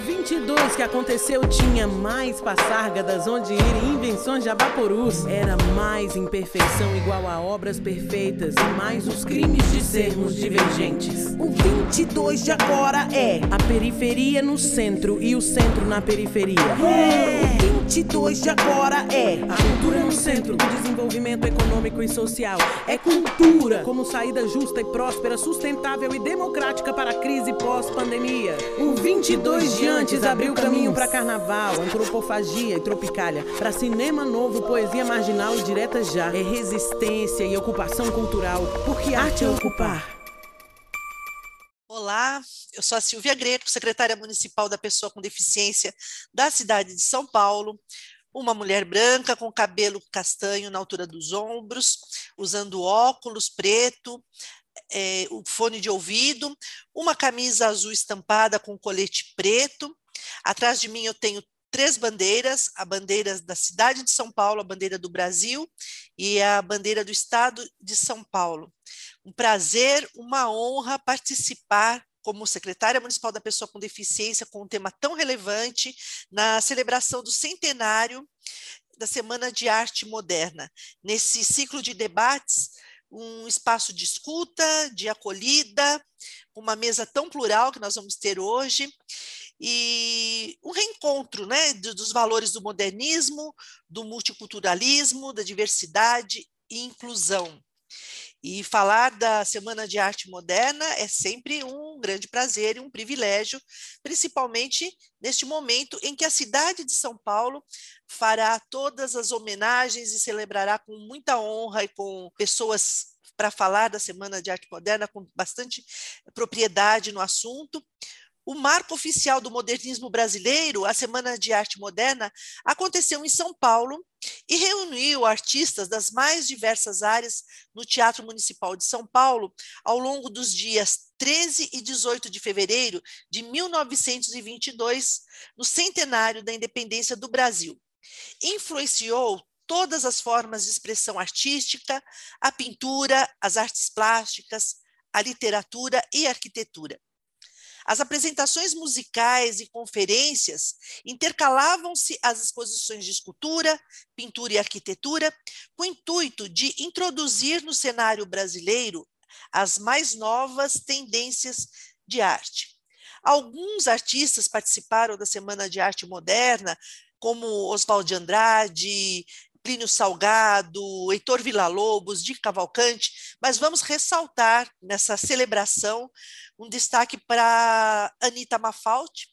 22 que aconteceu tinha mais passárgadas onde ir e invenções de abaporus. Era mais imperfeição igual a obras perfeitas e mais os crimes de sermos divergentes. O 22 de agora é a periferia no centro e o centro na periferia. É. O 22 de agora é a cultura no centro do desenvolvimento econômico e social. É cultura como saída justa e próspera, sustentável e democrática para a crise pós-pandemia. O 22 de antes abriu caminho para carnaval, antropofagia e tropicália, para cinema novo, poesia marginal e direta já. É resistência e ocupação cultural, porque arte é ocupar. Olá, eu sou a Silvia Greco, secretária municipal da Pessoa com Deficiência da cidade de São Paulo. Uma mulher branca com cabelo castanho na altura dos ombros, usando óculos preto, é, o fone de ouvido, uma camisa azul estampada com colete preto. Atrás de mim eu tenho três bandeiras: a bandeira da cidade de São Paulo, a bandeira do Brasil e a bandeira do estado de São Paulo. Um prazer, uma honra participar como secretária municipal da pessoa com deficiência com um tema tão relevante na celebração do centenário da Semana de Arte Moderna. Nesse ciclo de debates, um espaço de escuta, de acolhida, uma mesa tão plural que nós vamos ter hoje, e um reencontro né, dos valores do modernismo, do multiculturalismo, da diversidade e inclusão. E falar da Semana de Arte Moderna é sempre um grande prazer e um privilégio, principalmente neste momento em que a cidade de São Paulo fará todas as homenagens e celebrará com muita honra e com pessoas para falar da Semana de Arte Moderna com bastante propriedade no assunto. O marco oficial do modernismo brasileiro, a Semana de Arte Moderna, aconteceu em São Paulo e reuniu artistas das mais diversas áreas no Teatro Municipal de São Paulo ao longo dos dias 13 e 18 de fevereiro de 1922, no centenário da independência do Brasil. Influenciou todas as formas de expressão artística, a pintura, as artes plásticas, a literatura e a arquitetura. As apresentações musicais e conferências intercalavam-se às exposições de escultura, pintura e arquitetura, com o intuito de introduzir no cenário brasileiro as mais novas tendências de arte. Alguns artistas participaram da Semana de Arte Moderna, como Oswald de Andrade, Plínio Salgado, Heitor Villa-Lobos, de Cavalcante, mas vamos ressaltar nessa celebração um destaque para Anita Mafaldi,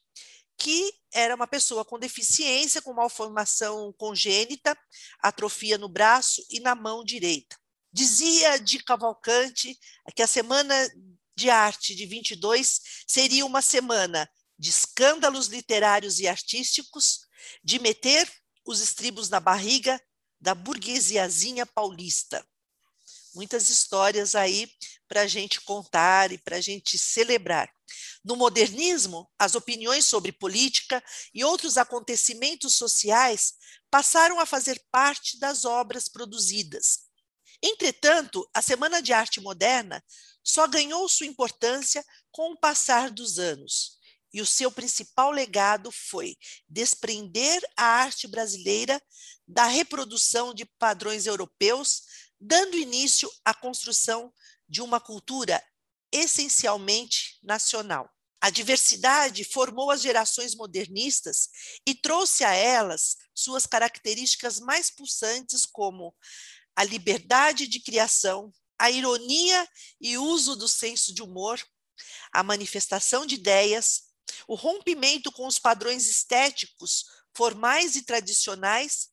que era uma pessoa com deficiência, com malformação congênita, atrofia no braço e na mão direita. Dizia de Cavalcante que a Semana de Arte de 22 seria uma semana de escândalos literários e artísticos, de meter os estribos na barriga da burguesiazinha paulista. Muitas histórias aí para a gente contar e para a gente celebrar. No modernismo, as opiniões sobre política e outros acontecimentos sociais passaram a fazer parte das obras produzidas. Entretanto, a Semana de Arte Moderna só ganhou sua importância com o passar dos anos e o seu principal legado foi desprender a arte brasileira da reprodução de padrões europeus, dando início à construção de uma cultura essencialmente nacional. A diversidade formou as gerações modernistas e trouxe a elas suas características mais pulsantes, como a liberdade de criação, a ironia e uso do senso de humor, a manifestação de ideias, o rompimento com os padrões estéticos formais e tradicionais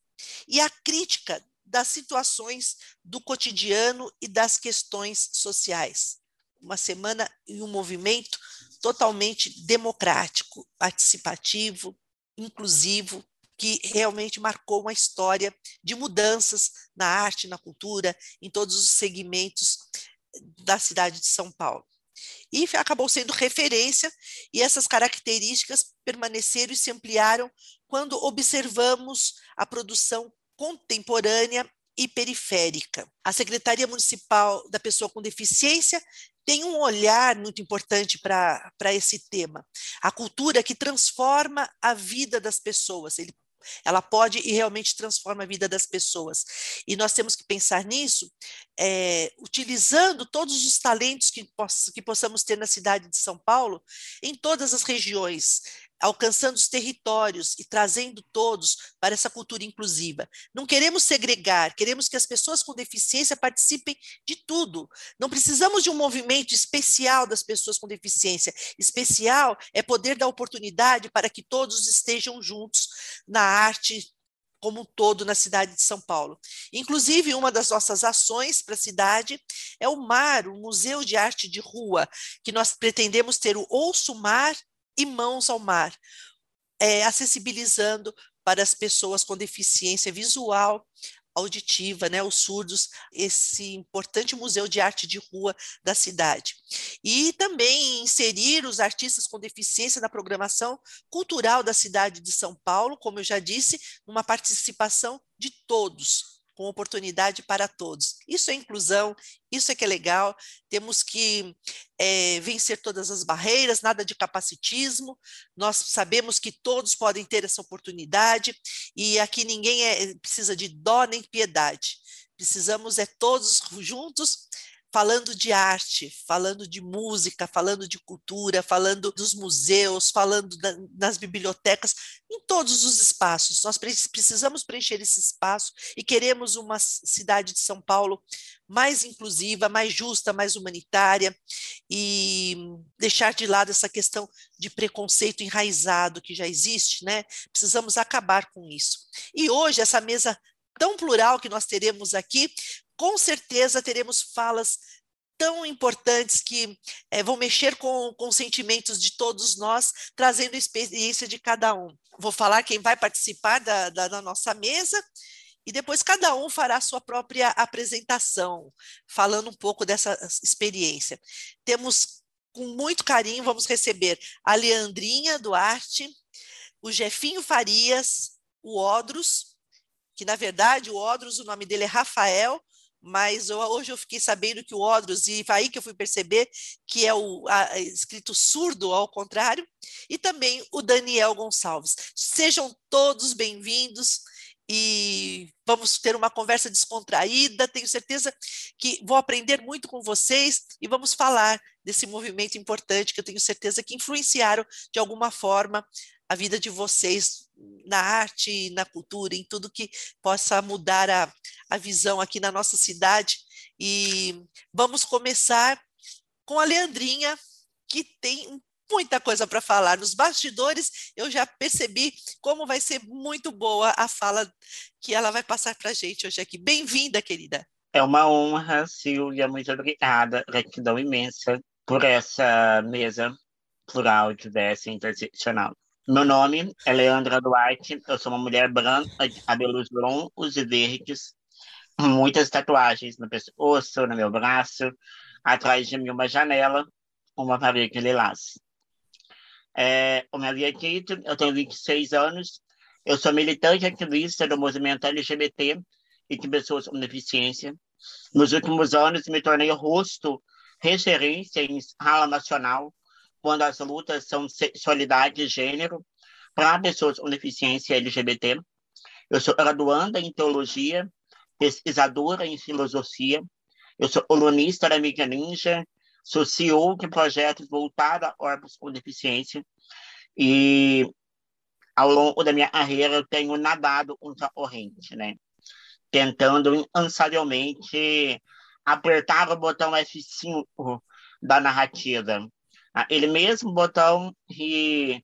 e a crítica das situações do cotidiano e das questões sociais. Uma semana e um movimento totalmente democrático, participativo, inclusivo, que realmente marcou uma história de mudanças na arte, na cultura, em todos os segmentos da cidade de São Paulo e acabou sendo referência, e essas características permaneceram e se ampliaram quando observamos a produção contemporânea e periférica. A Secretaria Municipal da Pessoa com Deficiência tem um olhar muito importante para esse tema. A cultura que transforma a vida das pessoas. Ele, ela pode e realmente transforma a vida das pessoas. E nós temos que pensar nisso, é, utilizando todos os talentos que, poss que possamos ter na cidade de São Paulo, em todas as regiões alcançando os territórios e trazendo todos para essa cultura inclusiva. Não queremos segregar, queremos que as pessoas com deficiência participem de tudo. Não precisamos de um movimento especial das pessoas com deficiência. Especial é poder dar oportunidade para que todos estejam juntos na arte como um todo na cidade de São Paulo. Inclusive, uma das nossas ações para a cidade é o MAR, o Museu de Arte de Rua, que nós pretendemos ter o Ouço Mar e mãos ao mar, é, acessibilizando para as pessoas com deficiência visual, auditiva, né, os surdos, esse importante museu de arte de rua da cidade. E também inserir os artistas com deficiência na programação cultural da cidade de São Paulo, como eu já disse, uma participação de todos, com oportunidade para todos. Isso é inclusão, isso é que é legal. Temos que é, vencer todas as barreiras, nada de capacitismo. Nós sabemos que todos podem ter essa oportunidade e aqui ninguém é, precisa de dó nem piedade. Precisamos é todos juntos falando de arte, falando de música, falando de cultura, falando dos museus, falando da, bibliotecas, em todos os espaços. Nós precisamos preencher esse espaço e queremos uma cidade de São Paulo mais inclusiva, mais justa, mais humanitária e deixar de lado essa questão de preconceito enraizado que já existe, né? Precisamos acabar com isso. E hoje essa mesa tão plural que nós teremos aqui com certeza teremos falas tão importantes que é, vão mexer com, com os sentimentos de todos nós, trazendo a experiência de cada um. Vou falar quem vai participar da, da, da nossa mesa e depois cada um fará sua própria apresentação, falando um pouco dessa experiência. Temos, com muito carinho, vamos receber a Leandrinha Duarte, o Jefinho Farias, o Odros, que na verdade o Odros, o nome dele é Rafael, mas eu, hoje eu fiquei sabendo que o Odros, e aí que eu fui perceber que é o a, escrito surdo, ao contrário, e também o Daniel Gonçalves. Sejam todos bem-vindos e vamos ter uma conversa descontraída. Tenho certeza que vou aprender muito com vocês e vamos falar desse movimento importante que eu tenho certeza que influenciaram de alguma forma a vida de vocês na arte, na cultura, em tudo que possa mudar a, a visão aqui na nossa cidade. E vamos começar com a Leandrinha, que tem muita coisa para falar. Nos bastidores, eu já percebi como vai ser muito boa a fala que ela vai passar para a gente hoje aqui. Bem-vinda, querida. É uma honra, Silvia, muito obrigada. Gratidão imensa por essa mesa plural, diversa e interseccional. Meu nome é Leandra Duarte, eu sou uma mulher branca de cabelos longos e verdes, muitas tatuagens no pescoço, no meu braço, atrás de mim uma janela, uma parede lilás. É, o meu Tito, eu tenho 26 anos, eu sou militante ativista do movimento LGBT e de pessoas com deficiência. Nos últimos anos, me tornei rosto, referência em escala nacional quando as lutas são sexualidade e gênero para pessoas com deficiência LGBT. Eu sou graduanda em teologia, pesquisadora em filosofia, eu sou colunista da mídia Ninja, sou CEO de projetos voltados a órgãos com deficiência e ao longo da minha carreira eu tenho nadado contra a corrente, né? Tentando incansavelmente apertar o botão F5 da narrativa ele mesmo botão que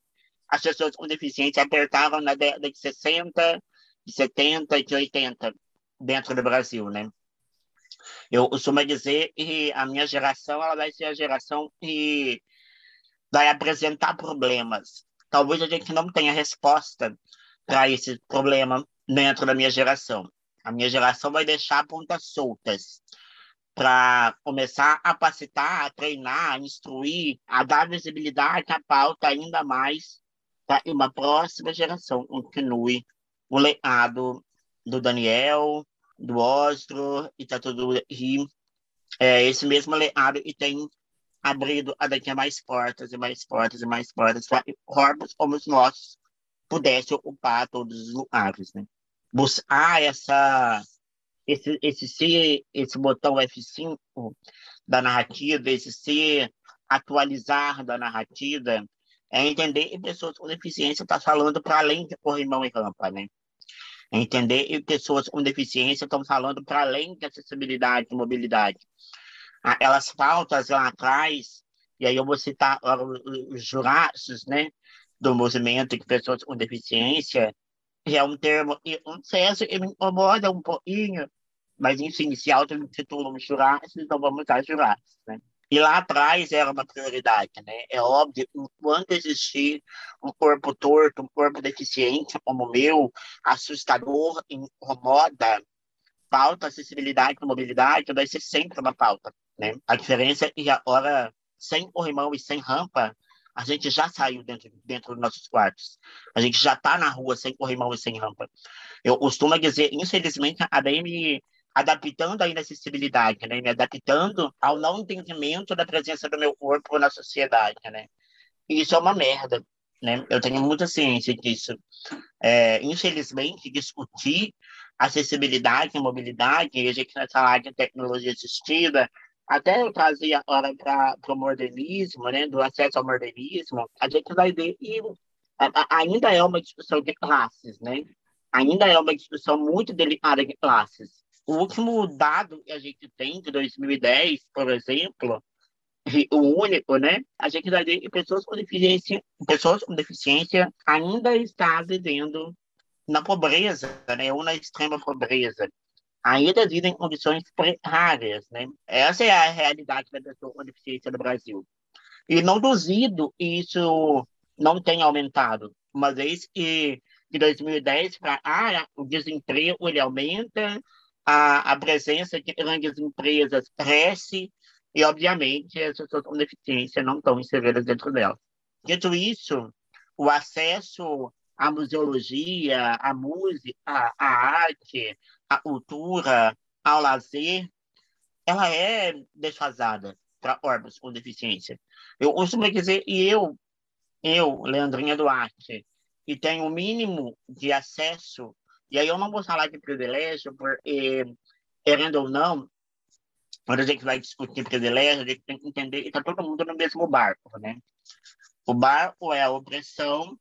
as pessoas com deficiência apertavam na década de 60, de 70 e de 80 dentro do Brasil, né? Eu costumo dizer que a minha geração ela vai ser a geração que vai apresentar problemas. Talvez a gente não tenha resposta para esse problema dentro da minha geração. A minha geração vai deixar pontas soltas para começar a capacitar, a treinar, a instruir, a dar visibilidade à pauta ainda mais para uma próxima geração continue o legado do Daniel, do Ostro, e tá tudo e é, esse mesmo legado e tem abrido a daqui a mais portas e mais portas e mais portas para corpos como os nossos pudessem ocupar todos os lugares, né? Buscar essa esse esse ser esse botão F5 da narrativa, esse ser atualizar da narrativa, é entender que pessoas com deficiência estão tá falando para além de corrimão e rampa, né? É entender que pessoas com deficiência estão falando para além de acessibilidade e mobilidade. Elas pautas lá atrás, e aí eu vou citar os jurados, né, do movimento de pessoas com deficiência, que é um termo, um senso que me incomoda um pouquinho, mas enfim, se auto-intitulam jurados, então vamos usar jurados, né? E lá atrás era uma prioridade, né? É óbvio, enquanto existir um corpo torto, um corpo deficiente como o meu, assustador, incomoda, pauta acessibilidade e mobilidade vai ser sempre uma pauta, né? A diferença é que agora, sem corrimão e sem rampa, a gente já saiu dentro, dentro dos nossos quartos. A gente já está na rua sem corrimão e sem rampa. Eu costumo dizer, infelizmente, a DM adaptando ainda a acessibilidade, né? Me adaptando ao não entendimento da presença do meu corpo na sociedade, né? E isso é uma merda, né? Eu tenho muita ciência disso. É, infelizmente, discutir acessibilidade e mobilidade, e a gente nessa área de tecnologia assistida, até eu trazia agora para o modernismo, né, do acesso ao modernismo, a gente vai ver que ainda é uma discussão de classes, né? Ainda é uma discussão muito delicada de classes. O último dado que a gente tem de 2010, por exemplo, o único, né? A gente vai ver que pessoas com deficiência, pessoas com deficiência ainda estão vivendo na pobreza, né? Ou na extrema pobreza. Ainda vivem em condições precárias, né? Essa é a realidade da pessoa com deficiência no Brasil. E não duvido isso não tenha aumentado, uma vez que de 2010 para ah, o desemprego ele aumenta, a, a presença de grandes empresas cresce e, obviamente, as pessoas com deficiência não estão inseridas dentro dela. Dito isso, o acesso à museologia, à música, à arte, à cultura, ao lazer, ela é desfasada para órgãos com deficiência. Eu costumo dizer, e eu, eu, Leandrinha Duarte, que tenho o mínimo de acesso e aí eu não vou falar de privilégio, porque, querendo ou não, quando a gente vai discutir privilégio, a gente tem que entender que está todo mundo no mesmo barco, né? O barco é a opressão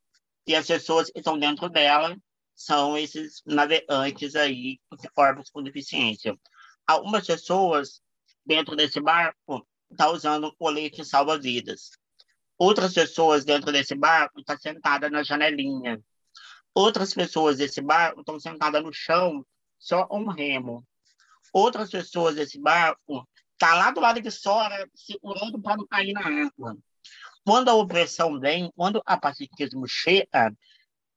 e as pessoas que estão dentro dela são esses navegantes aí, corpos com deficiência. Algumas pessoas dentro desse barco estão tá usando colete salva-vidas. Outras pessoas dentro desse barco estão tá sentadas na janelinha. Outras pessoas desse barco estão sentadas no chão, só um remo. Outras pessoas desse barco tá lá do lado de fora, segurando para não cair na água. Quando a opressão vem, quando o capacitismo chega,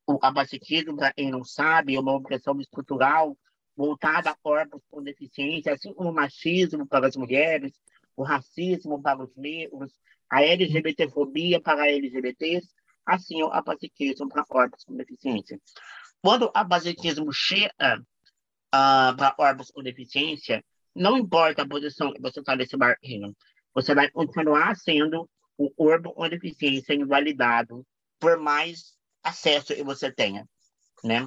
o capacitismo, para quem não sabe, é uma opressão estrutural voltada a corpos com deficiência, assim como o machismo para as mulheres, o racismo para os negros, a LGBTfobia para LGBTs, assim o apacetismo para órgãos com deficiência. Quando o apacetismo chega uh, para órgãos com deficiência, não importa a posição que você está nesse barquinho, você vai continuar sendo o corpo com deficiência invalidado por mais acesso que você tenha, né?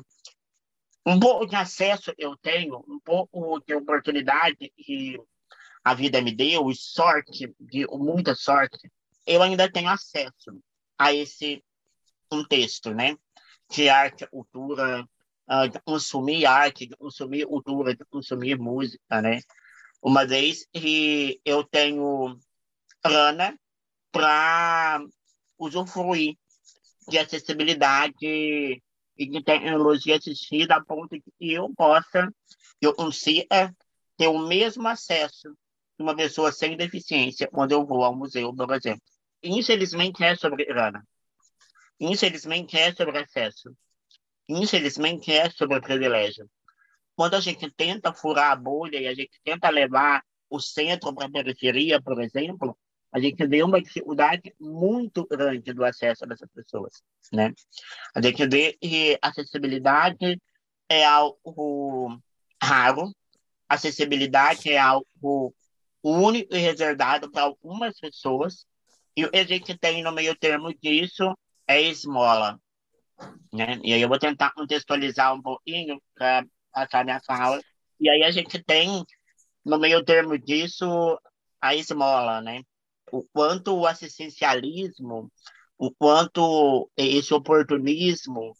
Um pouco de acesso eu tenho, um pouco de oportunidade que a vida me deu, e sorte, de muita sorte, eu ainda tenho acesso a esse contexto, né? De arte, cultura, uh, de consumir arte, de consumir cultura, de consumir música, né? Uma vez que eu tenho grana para usufruir de acessibilidade e de tecnologia assistida a ponto de que eu possa, eu consiga ter o mesmo acesso de uma pessoa sem deficiência quando eu vou ao museu, por exemplo. Infelizmente é sobre grana. Infelizmente é sobre acesso. Infelizmente é sobre privilégio. Quando a gente tenta furar a bolha e a gente tenta levar o centro para a periferia, por exemplo, a gente vê uma dificuldade muito grande do acesso dessas pessoas, né? A gente vê que acessibilidade é algo raro, acessibilidade é algo único e reservado para algumas pessoas, e o que a gente tem no meio termo disso é esmola. Né? E aí eu vou tentar contextualizar um pouquinho para passar minha fala. E aí a gente tem, no meio termo disso, a esmola, né? O quanto o assistencialismo, o quanto esse oportunismo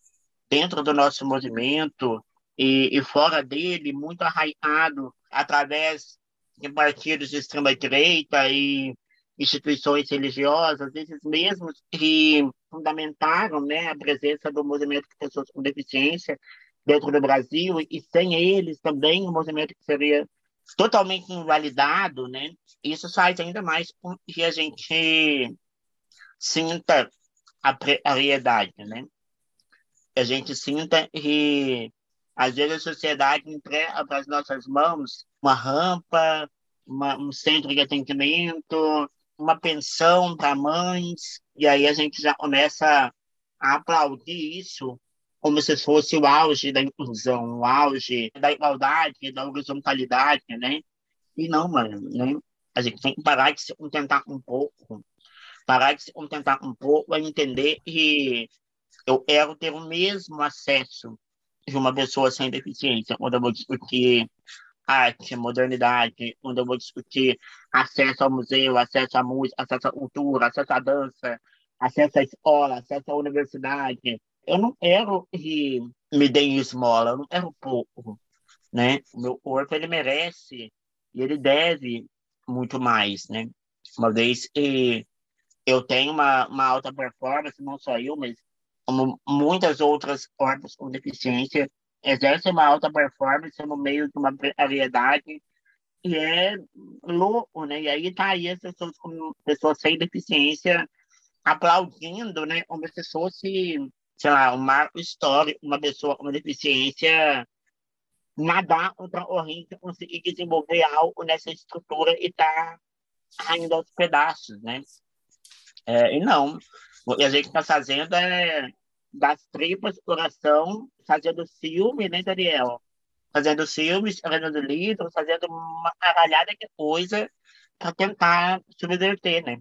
dentro do nosso movimento e, e fora dele, muito arraigado através de partidos de extrema-direita e instituições religiosas, esses mesmos que fundamentaram né, a presença do movimento de pessoas com deficiência dentro do Brasil, e sem eles também o movimento seria totalmente invalidado, né? Isso faz ainda mais com que a gente sinta a precariedade, né? A gente sinta que às vezes a sociedade entrega para as nossas mãos uma rampa, uma, um centro de atendimento, uma pensão para mães, e aí a gente já começa a aplaudir isso como se fosse o auge da inclusão, o auge da igualdade, da horizontalidade, né? E não, mano, né? A gente tem que parar de se contentar um pouco, parar de se contentar um pouco e entender que eu quero ter o mesmo acesso de uma pessoa sem deficiência, quando eu vou discutir arte, modernidade, quando eu vou discutir acesso ao museu, acesso à música, acesso à cultura, acesso à dança, acesso à escola, acesso à universidade. Eu não quero que me deem esmola, eu não quero pouco, né? O meu corpo, ele merece e ele deve muito mais, né? Uma vez que eu tenho uma, uma alta performance, não só eu, mas como muitas outras corpos com deficiência, exercem uma alta performance no meio de uma precariedade e é louco, né? E aí tá aí as pessoas como pessoas sem deficiência aplaudindo, né? Como se fosse, sei lá, um marco histórico, uma pessoa com deficiência nadar contra a corrente, conseguir desenvolver algo nessa estrutura e tá caindo aos pedaços, né? É, e não, o que a gente está fazendo é das tripas, coração, fazendo filme, né, Daniel? Fazendo filmes, fazendo livros, fazendo uma caralhada de coisa para tentar subverter, né?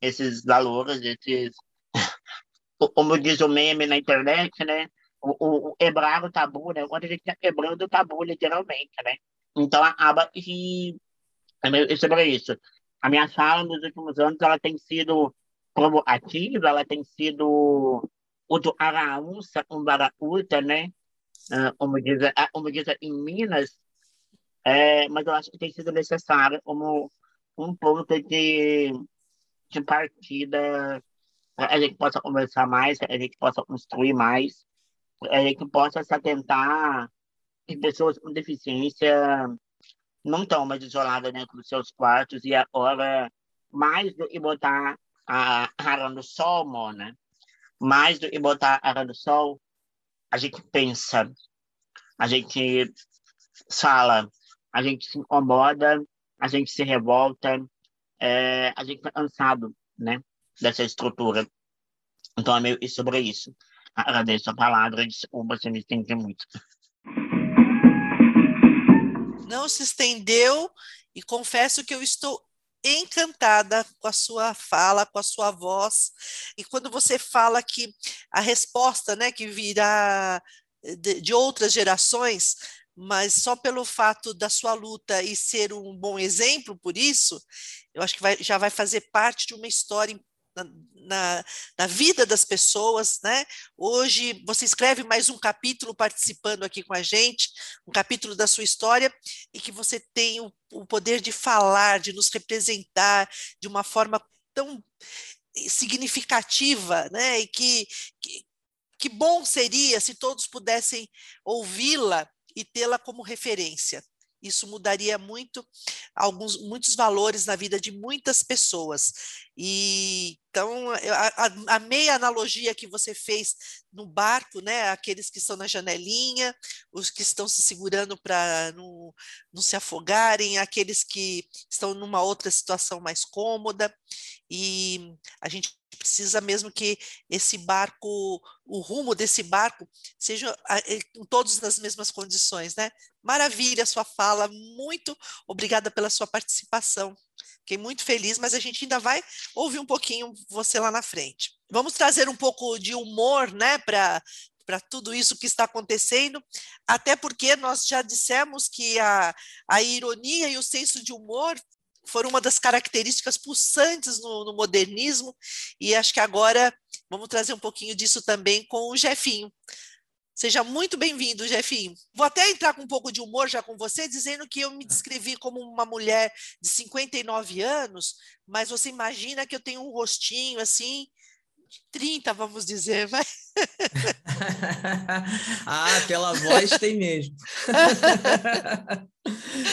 Esses valores, esses. Como diz o meme na internet, né? O, o, quebrar o tabu, né? Quando a gente está quebrando o tabu, literalmente, né? Então acaba que. É sobre isso. A minha fala nos últimos anos ela tem sido provocativa, ela tem sido o Araúça, um Baraúta, né? Uh, como, diz, ah, como diz em Minas, é, mas eu acho que tem sido necessário como um ponto de, de partida a gente possa conversar mais, a gente possa construir mais, a gente possa se atentar que pessoas com deficiência não estão mais isoladas dentro dos seus quartos e agora, mais do que botar a cara no sol, Mona, mais do que botar a cara no sol, a gente pensa, a gente fala, a gente se incomoda, a gente se revolta, é, a gente está cansado, né, dessa estrutura. Então é meio sobre isso. Agradeço a palavra, desculpa se me estendi muito. Não se estendeu e confesso que eu estou encantada com a sua fala, com a sua voz. E quando você fala que a resposta, né, que virá de, de outras gerações, mas só pelo fato da sua luta e ser um bom exemplo por isso, eu acho que vai, já vai fazer parte de uma história na, na, vida das pessoas, né? Hoje você escreve mais um capítulo participando aqui com a gente, um capítulo da sua história, e que você tem o, o poder de falar, de nos representar de uma forma tão significativa, né? E que, que, que bom seria se todos pudessem ouvi-la e tê-la como referência. Isso mudaria muito alguns muitos valores na vida de muitas pessoas. E Então, a, a, meia analogia que você fez no barco, né? Aqueles que estão na janelinha, os que estão se segurando para não, não se afogarem, aqueles que estão numa outra situação mais cômoda, e a gente precisa mesmo que esse barco, o rumo desse barco, seja com todos nas mesmas condições, né? Maravilha a sua fala, muito obrigada pela sua participação. Fiquei muito feliz, mas a gente ainda vai ouvir um pouquinho você lá na frente. Vamos trazer um pouco de humor, né, para para tudo isso que está acontecendo, até porque nós já dissemos que a, a ironia e o senso de humor foram uma das características pulsantes no, no, modernismo, e acho que agora vamos trazer um pouquinho disso também com o Jefinho. Seja muito bem-vindo, Jefinho. Vou até entrar com um pouco de humor já com você, dizendo que eu me descrevi como uma mulher de 59 anos, mas você imagina que eu tenho um rostinho assim, de 30, vamos dizer, vai. ah, pela voz tem mesmo.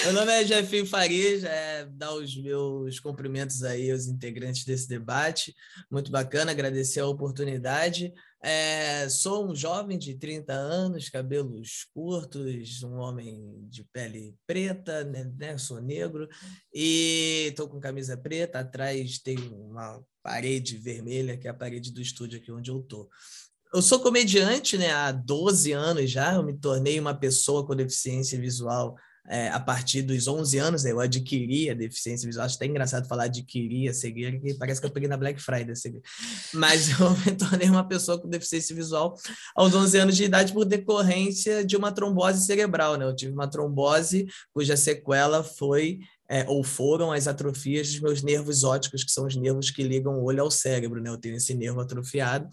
Meu nome é Jefinho Farias, é, dar os meus cumprimentos aí aos integrantes desse debate. Muito bacana, agradecer a oportunidade. É, sou um jovem de 30 anos, cabelos curtos, um homem de pele preta, né, né sou negro, e estou com camisa preta, atrás tem uma parede vermelha, que é a parede do estúdio aqui onde eu estou eu sou comediante né, há 12 anos já, eu me tornei uma pessoa com deficiência visual é, a partir dos 11 anos, eu adquiri a deficiência visual. Acho até engraçado falar adquiri a cegueira, que parece que eu peguei na Black Friday Mas eu me tornei uma pessoa com deficiência visual aos 11 anos de idade por decorrência de uma trombose cerebral. Né? Eu tive uma trombose cuja sequela foi é, ou foram as atrofias dos meus nervos ópticos, que são os nervos que ligam o olho ao cérebro, né? Eu tenho esse nervo atrofiado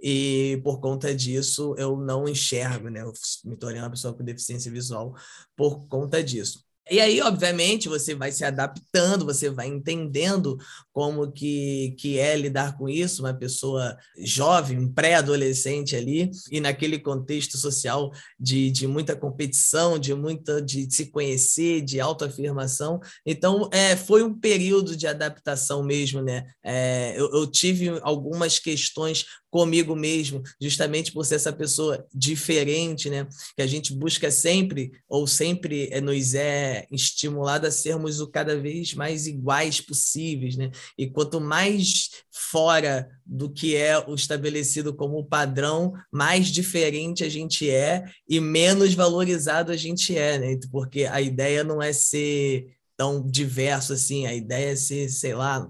e por conta disso eu não enxergo, né? Eu me tornei uma pessoa com deficiência visual por conta disso. E aí, obviamente, você vai se adaptando, você vai entendendo como que, que é lidar com isso, uma pessoa jovem, pré-adolescente ali, e naquele contexto social de, de muita competição, de muita de se conhecer, de autoafirmação. Então, é, foi um período de adaptação mesmo, né? É, eu, eu tive algumas questões comigo mesmo, justamente por ser essa pessoa diferente, né? Que a gente busca sempre, ou sempre é, nos é estimulado a sermos o cada vez mais iguais possíveis, né? E quanto mais fora do que é o estabelecido como padrão, mais diferente a gente é e menos valorizado a gente é, né? Porque a ideia não é ser tão diverso assim. A ideia é ser, sei lá,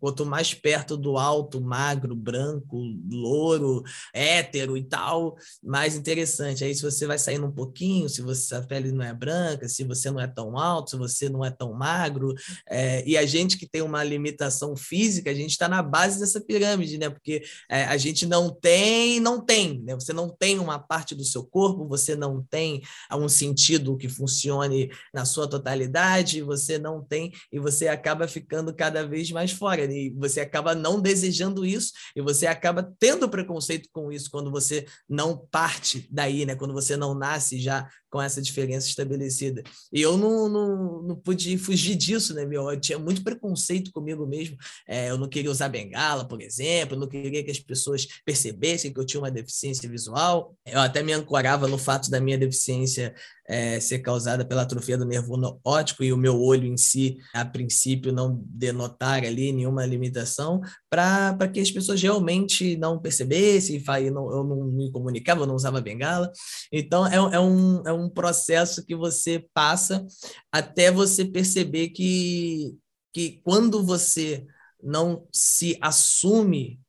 quanto mais perto do alto, magro, branco, louro, hétero e tal, mais interessante. Aí se você vai saindo um pouquinho, se você a pele não é branca, se você não é tão alto, se você não é tão magro, é, e a gente que tem uma limitação física, a gente está na base dessa pirâmide, né? Porque é, a gente não tem, não tem, né? Você não tem uma parte do seu corpo, você não tem um sentido que funcione na sua totalidade, você você não tem e você acaba ficando cada vez mais fora e você acaba não desejando isso e você acaba tendo preconceito com isso quando você não parte daí, né? Quando você não nasce já com essa diferença estabelecida. E eu não, não, não pude fugir disso, né, meu? Eu tinha muito preconceito comigo mesmo. É, eu não queria usar bengala, por exemplo, eu não queria que as pessoas percebessem que eu tinha uma deficiência visual. Eu até me ancorava no fato da minha deficiência é, ser causada pela atrofia do nervo óptico e o meu olho em si, a princípio, não denotar ali nenhuma limitação, para que as pessoas realmente não percebessem, eu não, eu não me comunicava, eu não usava bengala. Então, é, é, um, é um processo que você passa até você perceber que, que quando você não se assume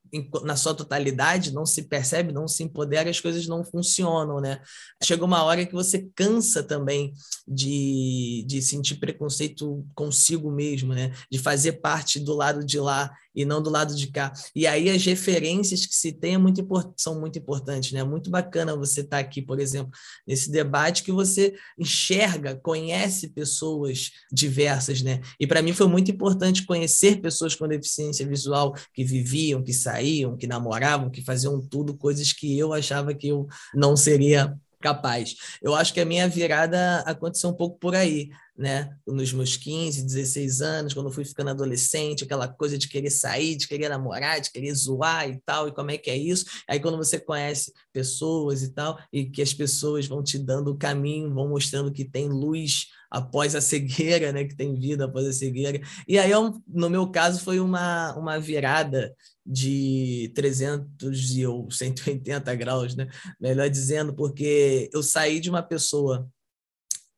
na sua totalidade, não se percebe, não se empodera, as coisas não funcionam, né? Chega uma hora que você cansa também de, de sentir preconceito consigo mesmo, né? De fazer parte do lado de lá e não do lado de cá. E aí as referências que se tem é muito são muito importantes, né? Muito bacana você estar tá aqui, por exemplo, nesse debate que você enxerga, conhece pessoas diversas, né? E para mim foi muito importante conhecer pessoas com deficiência visual que viviam, que saíam, que namoravam, que faziam tudo, coisas que eu achava que eu não seria capaz. Eu acho que a minha virada aconteceu um pouco por aí. Né? Nos meus 15, 16 anos, quando eu fui ficando adolescente, aquela coisa de querer sair, de querer namorar, de querer zoar e tal, e como é que é isso? Aí quando você conhece pessoas e tal, e que as pessoas vão te dando o caminho, vão mostrando que tem luz após a cegueira, né? Que tem vida após a cegueira. E aí, no meu caso, foi uma, uma virada de 300 e ou 180 graus, né? Melhor dizendo, porque eu saí de uma pessoa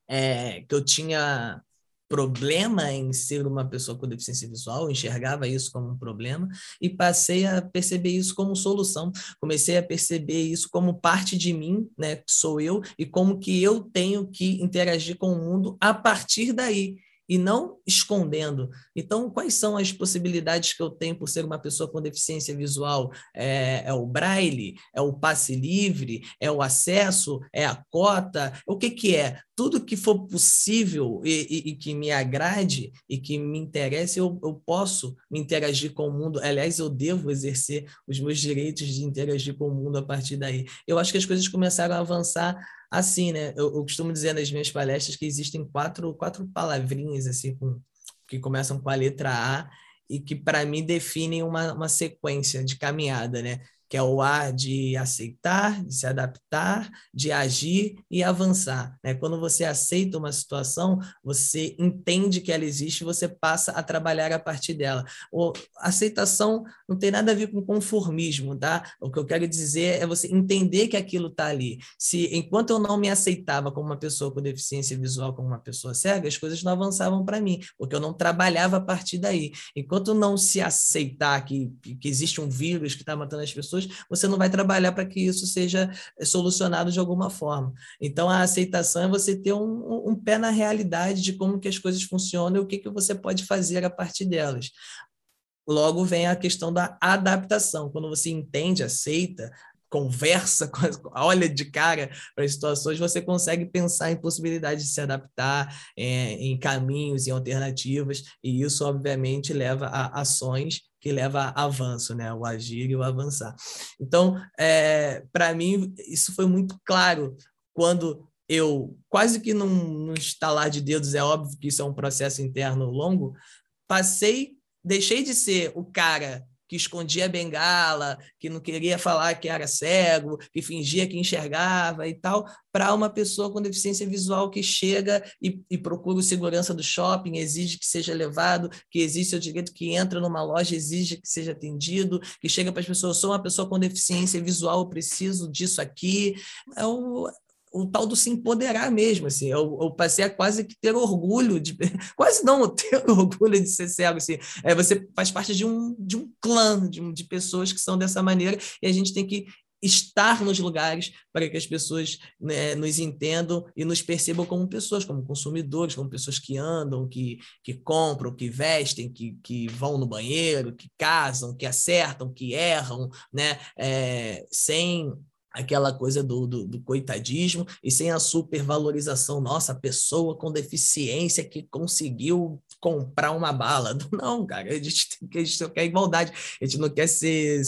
é, que eu tinha problema em ser uma pessoa com deficiência visual, enxergava isso como um problema e passei a perceber isso como solução. Comecei a perceber isso como parte de mim, né, que sou eu, e como que eu tenho que interagir com o mundo a partir daí e não escondendo. Então, quais são as possibilidades que eu tenho por ser uma pessoa com deficiência visual? É, é o braille? É o passe livre? É o acesso? É a cota? O que, que é? Tudo que for possível e, e, e que me agrade e que me interesse, eu, eu posso me interagir com o mundo. Aliás, eu devo exercer os meus direitos de interagir com o mundo a partir daí. Eu acho que as coisas começaram a avançar assim, né? Eu, eu, costumo dizer nas minhas palestras que existem quatro, quatro palavrinhas assim com, que começam com a letra A e que para mim definem uma, uma sequência de caminhada, né? Que é o ar de aceitar, de se adaptar, de agir e avançar. Né? Quando você aceita uma situação, você entende que ela existe, você passa a trabalhar a partir dela. O, aceitação não tem nada a ver com conformismo, tá? O que eu quero dizer é você entender que aquilo está ali. Se enquanto eu não me aceitava como uma pessoa com deficiência visual, como uma pessoa cega, as coisas não avançavam para mim, porque eu não trabalhava a partir daí. Enquanto não se aceitar que, que existe um vírus que está matando as pessoas, pessoas, você não vai trabalhar para que isso seja eh, solucionado de alguma forma. Então, a aceitação é você ter um, um pé na realidade de como que as coisas funcionam e o que, que você pode fazer a partir delas. Logo vem a questão da adaptação. Quando você entende, aceita, conversa, olha de cara para as situações, você consegue pensar em possibilidades de se adaptar, é, em caminhos, em alternativas, e isso, obviamente, leva a ações que leva a avanço, né? O agir e o avançar. Então, é, para mim, isso foi muito claro quando eu, quase que num, num estalar de dedos, é óbvio que isso é um processo interno longo, passei, deixei de ser o cara que escondia a bengala, que não queria falar que era cego, que fingia que enxergava e tal, para uma pessoa com deficiência visual que chega e, e, procura o segurança do shopping, exige que seja levado, que existe o direito que entra numa loja, exige que seja atendido, que chega para as pessoas, sou uma pessoa com deficiência visual, eu preciso disso aqui. É o, o tal do se empoderar mesmo, assim, eu, eu, passei a quase que ter orgulho de, quase não ter orgulho de ser cego, assim, é, você faz parte de um, de um clã de, de pessoas que são dessa maneira e a gente tem que estar nos lugares para que as pessoas né, nos entendam e nos percebam como pessoas, como consumidores, como pessoas que andam, que, que compram, que vestem, que, que vão no banheiro, que casam, que acertam, que erram, né, é, sem aquela coisa do, do, do, coitadismo e sem a supervalorização, nossa, pessoa com deficiência que conseguiu comprar uma bala. Não, cara, a gente, a gente quer igualdade, a gente não quer ser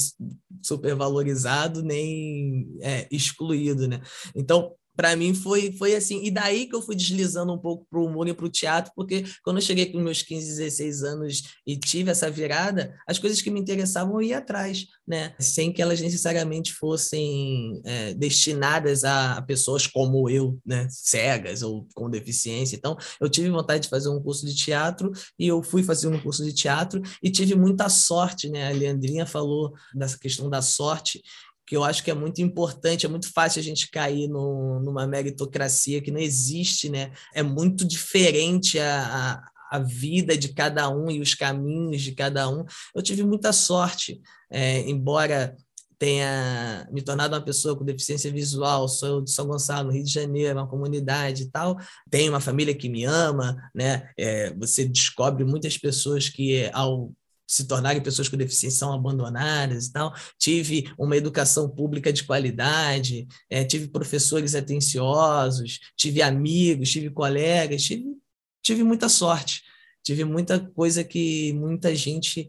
supervalorizado nem é, excluído, né? Então, para mim foi, foi assim. E daí que eu fui deslizando um pouco para o humor e para o teatro, porque quando eu cheguei com meus 15, 16 anos e tive essa virada, as coisas que me interessavam eu ia atrás, né? Sem que elas necessariamente fossem é, destinadas a pessoas como eu, né? Cegas ou com deficiência. Então, eu tive vontade de fazer um curso de teatro e eu fui fazer um curso de teatro e tive muita sorte, né? A Leandrinha falou dessa questão da sorte que eu acho que é muito importante, é muito fácil a gente cair no, numa meritocracia que não existe, né? É muito diferente a, a, a, vida de cada um e os caminhos de cada um. Eu tive muita sorte, é, embora tenha me tornado uma pessoa com deficiência visual, sou de São Gonçalo, Rio de Janeiro, uma comunidade e tal, tenho uma família que me ama, né? É, você descobre muitas pessoas que ao se tornarem pessoas com deficiência são abandonadas e tal. Tive uma educação pública de qualidade, é, tive professores atenciosos, tive amigos, tive colegas, tive, tive muita sorte. Tive muita coisa que muita gente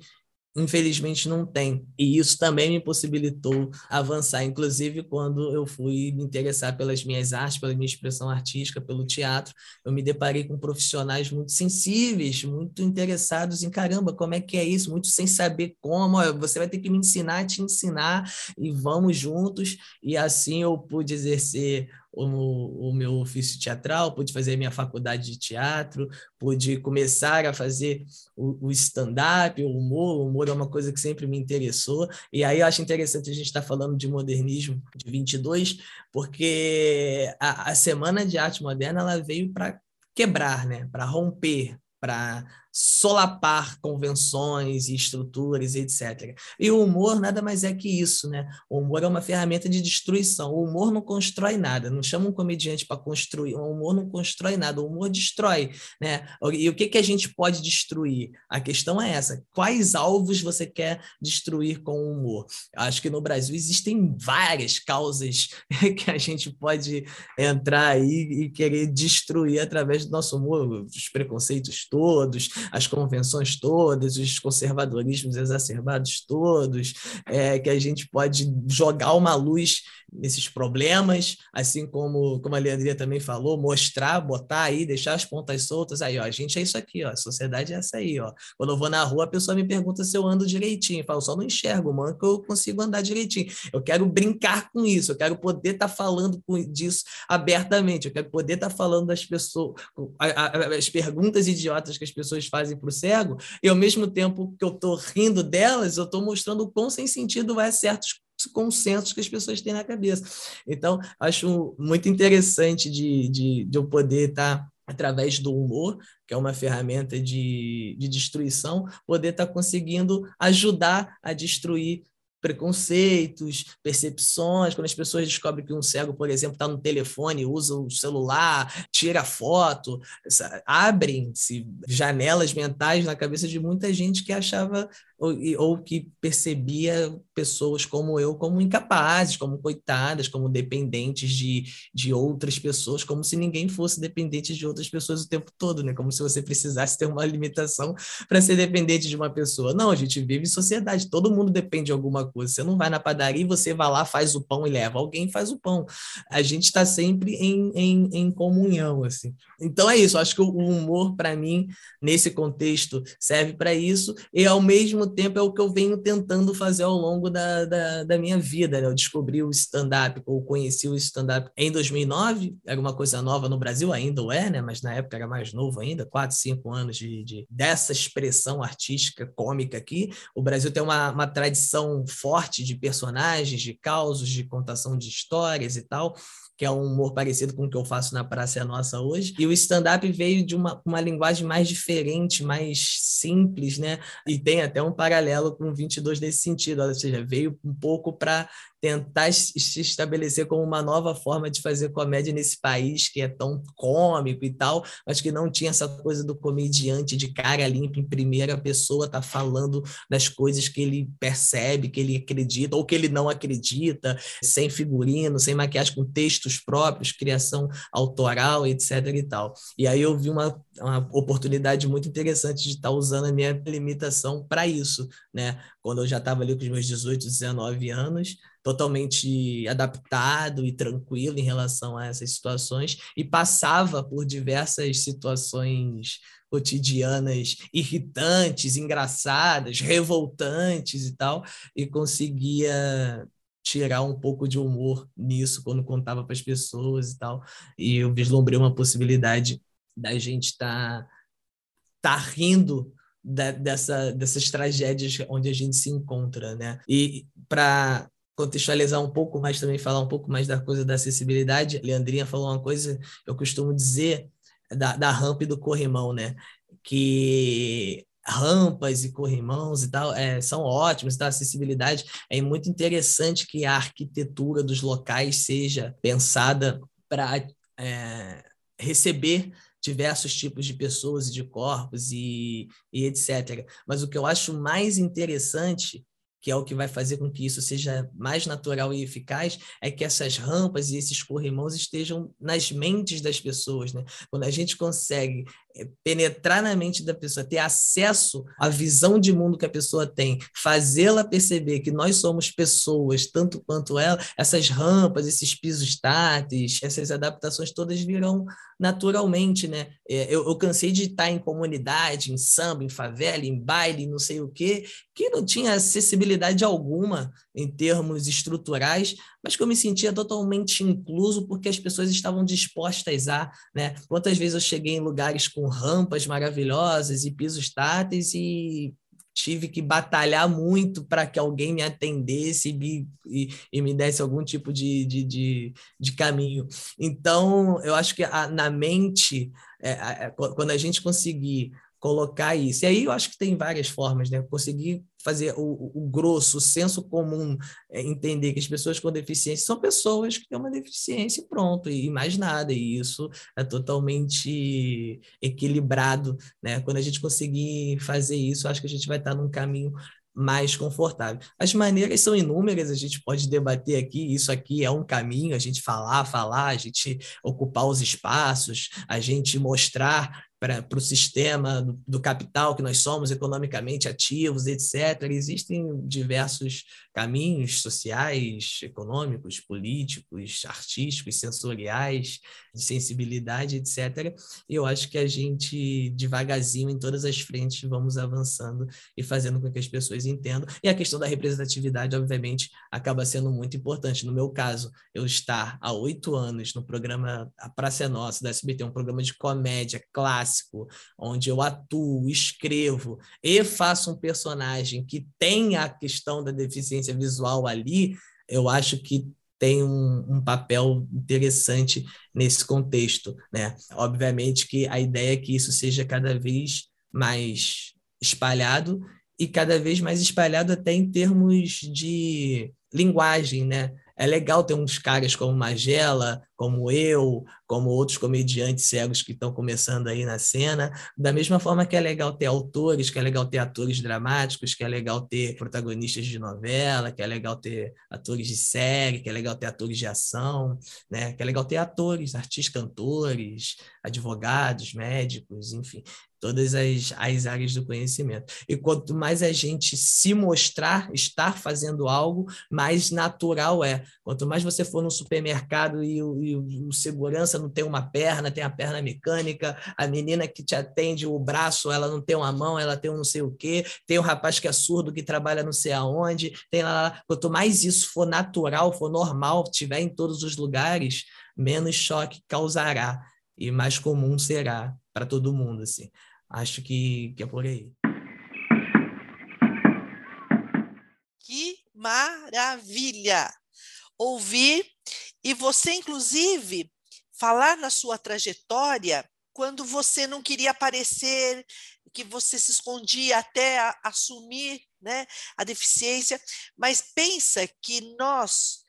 infelizmente não tem. E isso também me possibilitou avançar, inclusive quando eu fui me interessar pelas minhas artes, pela minha expressão artística, pelo teatro, eu me deparei com profissionais muito sensíveis, muito interessados em caramba, como é que é isso, muito sem saber como, você vai ter que me ensinar, te ensinar e vamos juntos. E assim eu pude exercer o, o meu ofício teatral, pude fazer a minha faculdade de teatro, pude começar a fazer o, o stand-up, o humor. O humor é uma coisa que sempre me interessou. E aí eu acho interessante a gente estar tá falando de modernismo de 22, porque a, a Semana de Arte Moderna ela veio para quebrar, né? para romper, para solapar convenções e estruturas, etc. E o humor nada mais é que isso, né? O humor é uma ferramenta de destruição. O humor não constrói nada. Não chama um comediante para construir. O humor não constrói nada. O humor destrói, né? E o que que a gente pode destruir? A questão é essa: quais alvos você quer destruir com o humor? Acho que no Brasil existem várias causas que a gente pode entrar aí e querer destruir através do nosso humor, os preconceitos todos, as convenções todas, os conservadorismos exacerbados todos, é, que a gente pode jogar uma luz nesses problemas, assim como, como a Leandria também falou, mostrar, botar aí, deixar as pontas soltas. Aí, ó, a gente é isso aqui, ó, a sociedade é essa aí, ó. Quando eu vou na rua, a pessoa me pergunta se eu ando direitinho. Eu falo, só não enxergo, mano, que eu consigo andar direitinho. Eu quero brincar com isso, eu quero poder estar tá falando disso abertamente, eu quero poder estar tá falando das pessoas, as perguntas idiotas que as pessoas fazem para o cego, e ao mesmo tempo que eu estou rindo delas, eu estou mostrando o quão sem sentido é certos consensos que as pessoas têm na cabeça. Então, acho muito interessante de, de, de eu poder estar tá através do humor, que é uma ferramenta de, de destruição, poder estar tá conseguindo ajudar a destruir preconceitos, percepções, quando as pessoas descobrem que um cego, por exemplo, está no telefone, usa o celular, tira foto, abrem-se janelas mentais na cabeça de muita gente que achava ou, ou, que percebia pessoas como eu como incapazes, como coitadas, como dependentes de, de outras pessoas, como se ninguém fosse dependente de outras pessoas o tempo todo, né? Como se você precisasse ter uma limitação para ser dependente de uma pessoa. Não, a gente vive em sociedade, todo mundo depende de alguma coisa. Você não vai na padaria e você vai lá, faz o pão e leva. Alguém faz o pão. A gente está sempre em, em, em comunhão, assim. Então é isso. Acho que o humor, para mim, nesse contexto, serve para isso e, ao mesmo tempo é o que eu venho tentando fazer ao longo da, da, da minha vida. Né? Eu descobri o stand-up, ou conheci o stand-up em 2009, era uma coisa nova no Brasil, ainda é, né? mas na época era mais novo ainda, quatro, cinco anos de, de dessa expressão artística, cômica aqui. O Brasil tem uma, uma tradição forte de personagens, de causos, de contação de histórias e tal que é um humor parecido com o que eu faço na Praça é Nossa hoje. E o stand-up veio de uma, uma linguagem mais diferente, mais simples, né? E tem até um paralelo com o 22 nesse sentido, ou seja, veio um pouco para tentar se estabelecer como uma nova forma de fazer comédia nesse país que é tão cômico e tal, mas que não tinha essa coisa do comediante de cara limpa em primeira pessoa tá falando das coisas que ele percebe, que ele acredita ou que ele não acredita, sem figurino, sem maquiagem, com textos próprios, criação autoral, etc e tal. E aí eu vi uma, uma oportunidade muito interessante de estar tá usando a minha limitação para isso, né? Quando eu já estava ali com os meus 18, 19 anos, totalmente adaptado e tranquilo em relação a essas situações e passava por diversas situações cotidianas irritantes, engraçadas, revoltantes e tal, e conseguia tirar um pouco de humor nisso quando contava para as pessoas e tal. E eu vislumbrei uma possibilidade da gente estar tá, tá rindo da, dessa, dessas tragédias onde a gente se encontra, né? E para contextualizar um pouco mais também, falar um pouco mais da coisa da acessibilidade, Leandrinha falou uma coisa, eu costumo dizer, da, da rampa e do corrimão, né? Que rampas e corrimãos e tal é, são ótimos, da tá? acessibilidade é muito interessante que a arquitetura dos locais seja pensada para é, receber diversos tipos de pessoas e de corpos e, e etc. Mas o que eu acho mais interessante que é o que vai fazer com que isso seja mais natural e eficaz, é que essas rampas e esses corrimãos estejam nas mentes das pessoas, né? Quando a gente consegue penetrar na mente da pessoa, ter acesso à visão de mundo que a pessoa tem, fazê-la perceber que nós somos pessoas, tanto quanto ela, essas rampas, esses pisos táteis, essas adaptações todas virão naturalmente, né? É, eu, eu cansei de estar em comunidade, em samba, em favela, em baile, não sei o quê, que não tinha acessibilidade alguma em termos estruturais, mas que eu me sentia totalmente incluso porque as pessoas estavam dispostas a, né? Quantas vezes eu cheguei em lugares com rampas maravilhosas e pisos táteis e tive que batalhar muito para que alguém me atendesse e me, e, e me desse algum tipo de, de, de, de, caminho. Então, eu acho que a, na mente, é, é, quando a gente conseguir colocar isso. E aí eu acho que tem várias formas, né? Conseguir fazer o, o grosso, o senso comum, é, entender que as pessoas com deficiência são pessoas que têm uma deficiência e pronto, e mais nada. E isso é totalmente equilibrado, né? Quando a gente conseguir fazer isso, acho que a gente vai estar num caminho mais confortável. As maneiras são inúmeras, a gente pode debater aqui, isso aqui é um caminho, a gente falar, falar, a gente ocupar os espaços, a gente mostrar para o sistema do, do, capital que nós somos economicamente ativos, etc. Existem diversos caminhos sociais, econômicos, políticos, artísticos, sensoriais, de sensibilidade, etc. E eu acho que a gente, devagarzinho, em todas as frentes, vamos avançando e fazendo com que as pessoas entendam. E a questão da representatividade, obviamente, acaba sendo muito importante. No meu caso, eu estar há oito anos no programa A Praça é Nossa, da SBT, um programa de comédia clássico, onde eu atuo, escrevo e faço um personagem que tem a questão da deficiência visual ali, eu acho que tem um, um, papel interessante nesse contexto, né? Obviamente que a ideia é que isso seja cada vez mais espalhado e cada vez mais espalhado até em termos de linguagem, né? É legal ter uns caras como Magela, como eu, como outros comediantes cegos que estão começando aí na cena, da mesma forma que é legal ter autores, que é legal ter atores dramáticos, que é legal ter protagonistas de novela, que é legal ter atores de série, que é legal ter atores de ação, né? Que é legal ter atores, artistas, cantores, advogados, médicos, enfim, todas as, as áreas do conhecimento. E quanto mais a gente se mostrar, estar fazendo algo, mais natural é. Quanto mais você for no supermercado e o, e o segurança não tem uma perna, tem a perna mecânica, a menina que te atende o braço, ela não tem uma mão, ela tem um não sei o quê, tem o rapaz que é surdo que trabalha não sei aonde, tem lá, quanto mais isso for natural, for normal, tiver em todos os lugares, menos choque causará e mais comum será para todo mundo, assim. Acho que, que é por aí. Que maravilha! Ouvir e você, inclusive, falar na sua trajetória quando você não queria aparecer, que você se escondia até assumir né, a deficiência, mas pensa que nós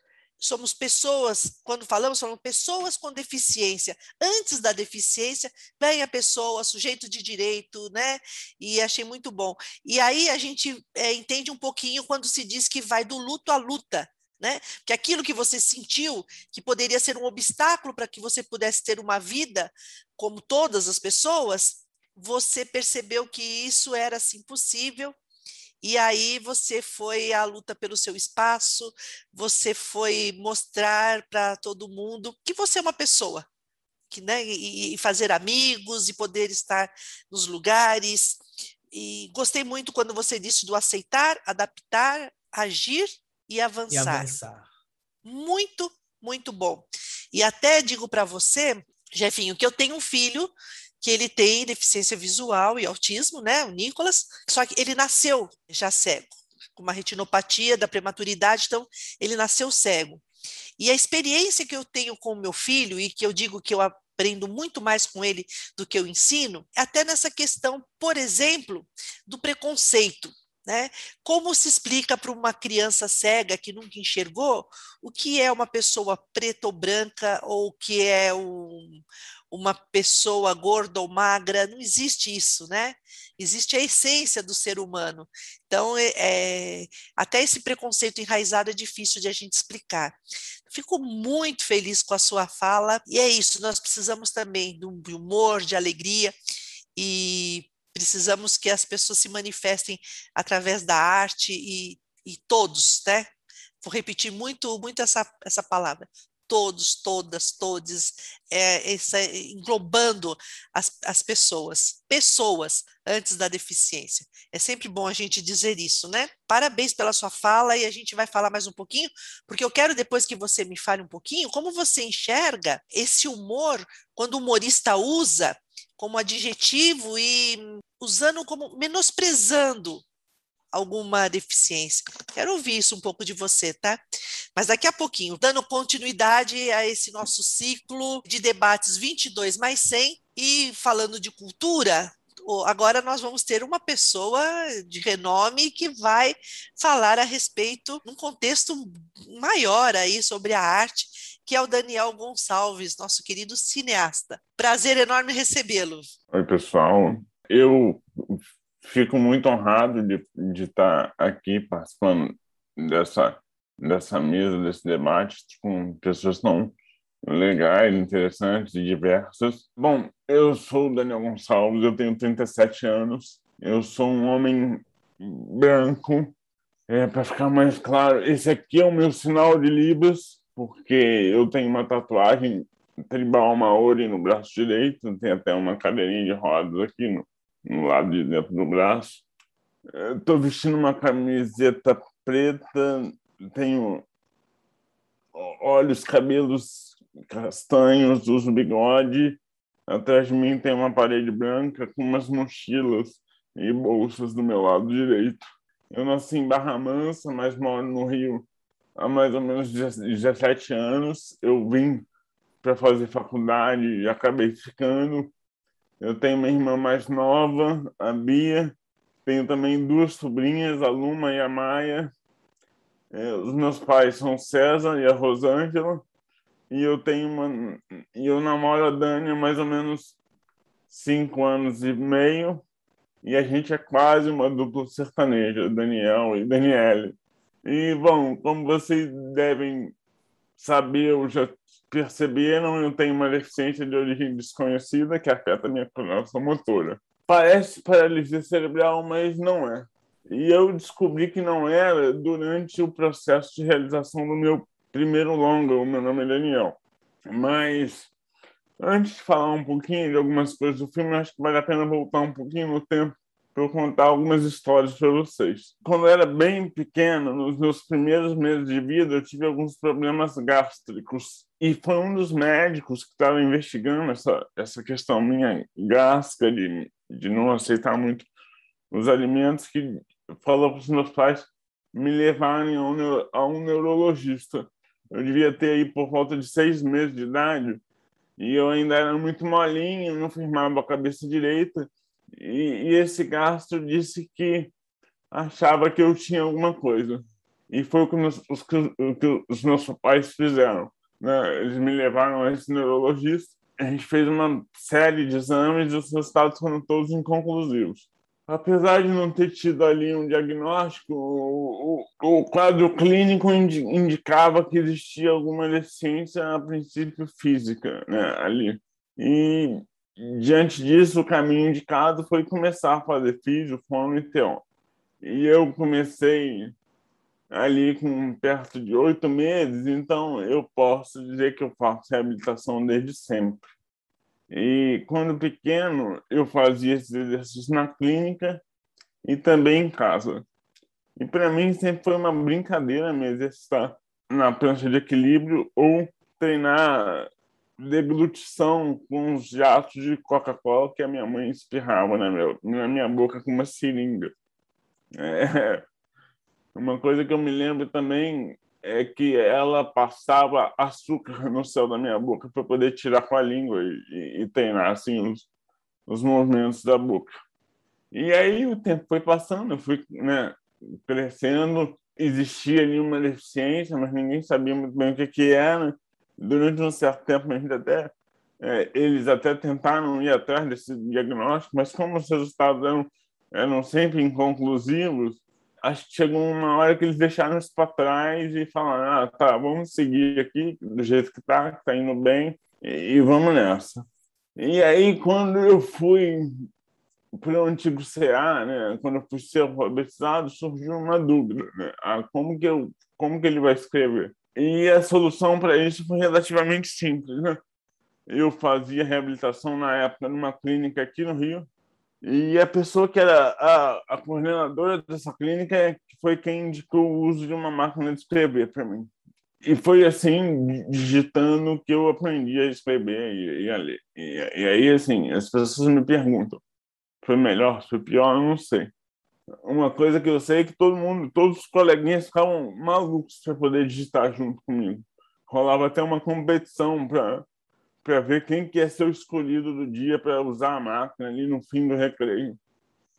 somos pessoas, quando falamos, falamos pessoas com deficiência. Antes da deficiência, vem a pessoa, sujeito de direito, né? E achei muito bom. E aí a gente é, entende um pouquinho quando se diz que vai do luto à luta né? Que aquilo que você sentiu que poderia ser um obstáculo para que você pudesse ter uma vida como todas as pessoas, você percebeu que isso era assim possível e aí você foi à luta pelo seu espaço, você foi mostrar para todo mundo que você é uma pessoa, que, né, e, e, fazer amigos e poder estar nos lugares. E gostei muito quando você disse do aceitar, adaptar, agir e avançar. E avançar. Muito, muito bom. E até digo para você, Jefinho, que eu tenho um filho que ele tem deficiência visual e autismo, né, o Nicolas, só que ele nasceu já cego, com uma retinopatia da prematuridade, então ele nasceu cego. E a experiência que eu tenho com o meu filho, e que eu digo que eu aprendo muito mais com ele do que eu ensino, é até nessa questão, por exemplo, do preconceito. Né? Como se explica para uma criança cega que nunca enxergou o que é uma pessoa preta ou branca ou o que é um, uma pessoa gorda ou magra? Não existe isso, né? Existe a essência do ser humano. Então, é, é, até esse preconceito enraizado é difícil de a gente explicar. Fico muito feliz com a sua fala, e é isso, nós precisamos também de humor, de alegria, e precisamos que as pessoas se manifestem através da arte e, e todos, né? Vou repetir muito, muito essa, essa palavra. Todos, todas, todes, é, essa, englobando as, as pessoas, pessoas antes da deficiência. É sempre bom a gente dizer isso, né? Parabéns pela sua fala e a gente vai falar mais um pouquinho, porque eu quero depois que você me fale um pouquinho como você enxerga esse humor quando o humorista usa como adjetivo e usando como menosprezando alguma deficiência. Quero ouvir isso um pouco de você, tá? Mas daqui a pouquinho, dando continuidade a esse nosso ciclo de debates 22 mais 100 e falando de cultura, agora nós vamos ter uma pessoa de renome que vai falar a respeito, num contexto maior aí sobre a arte, que é o Daniel Gonçalves, nosso querido cineasta. Prazer enorme recebê-lo. Oi, pessoal. Eu fico muito honrado de, de estar aqui participando dessa, dessa mesa, desse debate com pessoas tão legais, interessantes e diversas. Bom, eu sou Daniel Gonçalves, eu tenho 37 anos, eu sou um homem branco. É, Para ficar mais claro, esse aqui é o meu sinal de Libras, porque eu tenho uma tatuagem tribal maori no braço direito, tem até uma cadeirinha de rodas aqui no, no lado de dentro do braço. Estou vestindo uma camiseta preta, tenho olhos, cabelos castanhos, uso bigode. Atrás de mim tem uma parede branca com umas mochilas e bolsas do meu lado direito. Eu nasci em Barra Mansa, mas moro no Rio há mais ou menos 17 anos. Eu vim para fazer faculdade e acabei ficando. Eu tenho uma irmã mais nova, a Bia. Tenho também duas sobrinhas, a Luma e a Maia. É, os meus pais são César e a Rosângela. E eu tenho uma. E eu namoro a Dani há mais ou menos cinco anos e meio. E a gente é quase uma dupla sertaneja, Daniel e Daniele. E, bom, como vocês devem saber ou já perceberam, eu tenho uma deficiência de origem desconhecida que afeta minha coordenação motora. Parece paralisia cerebral, mas não é. E eu descobri que não era durante o processo de realização do meu primeiro longa, o meu nome é Daniel. Mas antes de falar um pouquinho de algumas coisas do filme, acho que vale a pena voltar um pouquinho no tempo para eu contar algumas histórias para vocês. Quando eu era bem pequeno, nos meus primeiros meses de vida, eu tive alguns problemas gástricos. E foi um dos médicos que estava investigando essa, essa questão minha gástrica de, de não aceitar muito os alimentos que falou para os meus pais me levarem a um, a um neurologista. Eu devia ter aí por volta de seis meses de idade e eu ainda era muito molinho, não firmava a cabeça direita e, e esse gastro disse que achava que eu tinha alguma coisa. E foi o que, meus, os, o que os meus pais fizeram. Né? Eles me levaram a esse neurologista. A gente fez uma série de exames e os resultados foram todos inconclusivos. Apesar de não ter tido ali um diagnóstico, o, o, o quadro clínico indicava que existia alguma deficiência, a princípio física, né, ali. E diante disso, o caminho indicado foi começar a fazer físio, fono e teon. E eu comecei ali com perto de oito meses, então eu posso dizer que eu faço reabilitação desde sempre. E quando pequeno, eu fazia esses exercícios na clínica e também em casa. E para mim sempre foi uma brincadeira me exercitar na prancha de equilíbrio ou treinar deglutição com os jatos de Coca-Cola que a minha mãe espirrava na minha, boca com uma seringa. É, uma coisa que eu me lembro também é que ela passava açúcar no céu da minha boca para poder tirar com a língua e, e, treinar assim os, os movimentos da boca. E aí o tempo foi passando, eu fui né, crescendo, existia ali uma deficiência, mas ninguém sabia muito bem o que, que era durante um certo tempo, a gente até, é, eles até tentaram ir atrás desse diagnóstico, mas como os resultados eram, eram sempre inconclusivos, acho que chegou uma hora que eles deixaram isso para trás e falaram: ah, tá, vamos seguir aqui do jeito que tá, que tá indo bem, e, e vamos nessa. E aí, quando eu fui para o antigo CA, né, quando eu fui ser alfabetizado, surgiu uma dúvida, né, ah, como que eu, como que ele vai escrever? E a solução para isso foi relativamente simples, né? Eu fazia reabilitação na época numa clínica aqui no Rio, e a pessoa que era a, a coordenadora dessa clínica é foi quem indicou o uso de uma máquina de escrever para mim. E foi assim, digitando, que eu aprendi a escrever e, e a ler. E, e, aí, assim, as pessoas me perguntam, foi melhor, foi pior, eu não sei. Uma coisa que eu sei é que todo mundo, todos os coleguinhas ficavam malucos para poder digitar junto comigo. Rolava até uma competição para para ver quem que ia ser o escolhido do dia para usar a máquina ali no fim do recreio.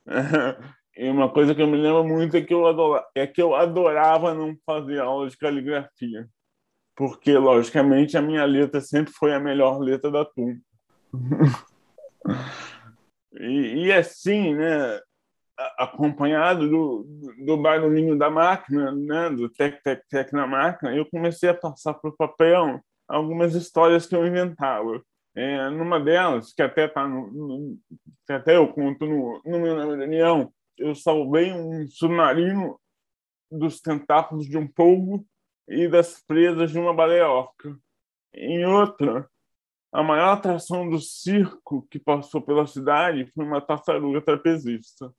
e uma coisa que eu me lembro muito é que eu adorava, é que eu adorava não fazer aula de caligrafia, porque logicamente a minha letra sempre foi a melhor letra da turma. e, e assim, né, acompanhado do, do barulhinho da máquina, né, do tec tec tec na máquina, eu comecei a passar para o papel algumas histórias que eu inventava. É, numa delas, que até, tá no, no, que até eu conto no, no meu reunião, eu salvei um submarino dos tentáculos de um polvo e das presas de uma baleia orca. Em outra, a maior atração do circo que passou pela cidade foi uma tartaruga trapezista.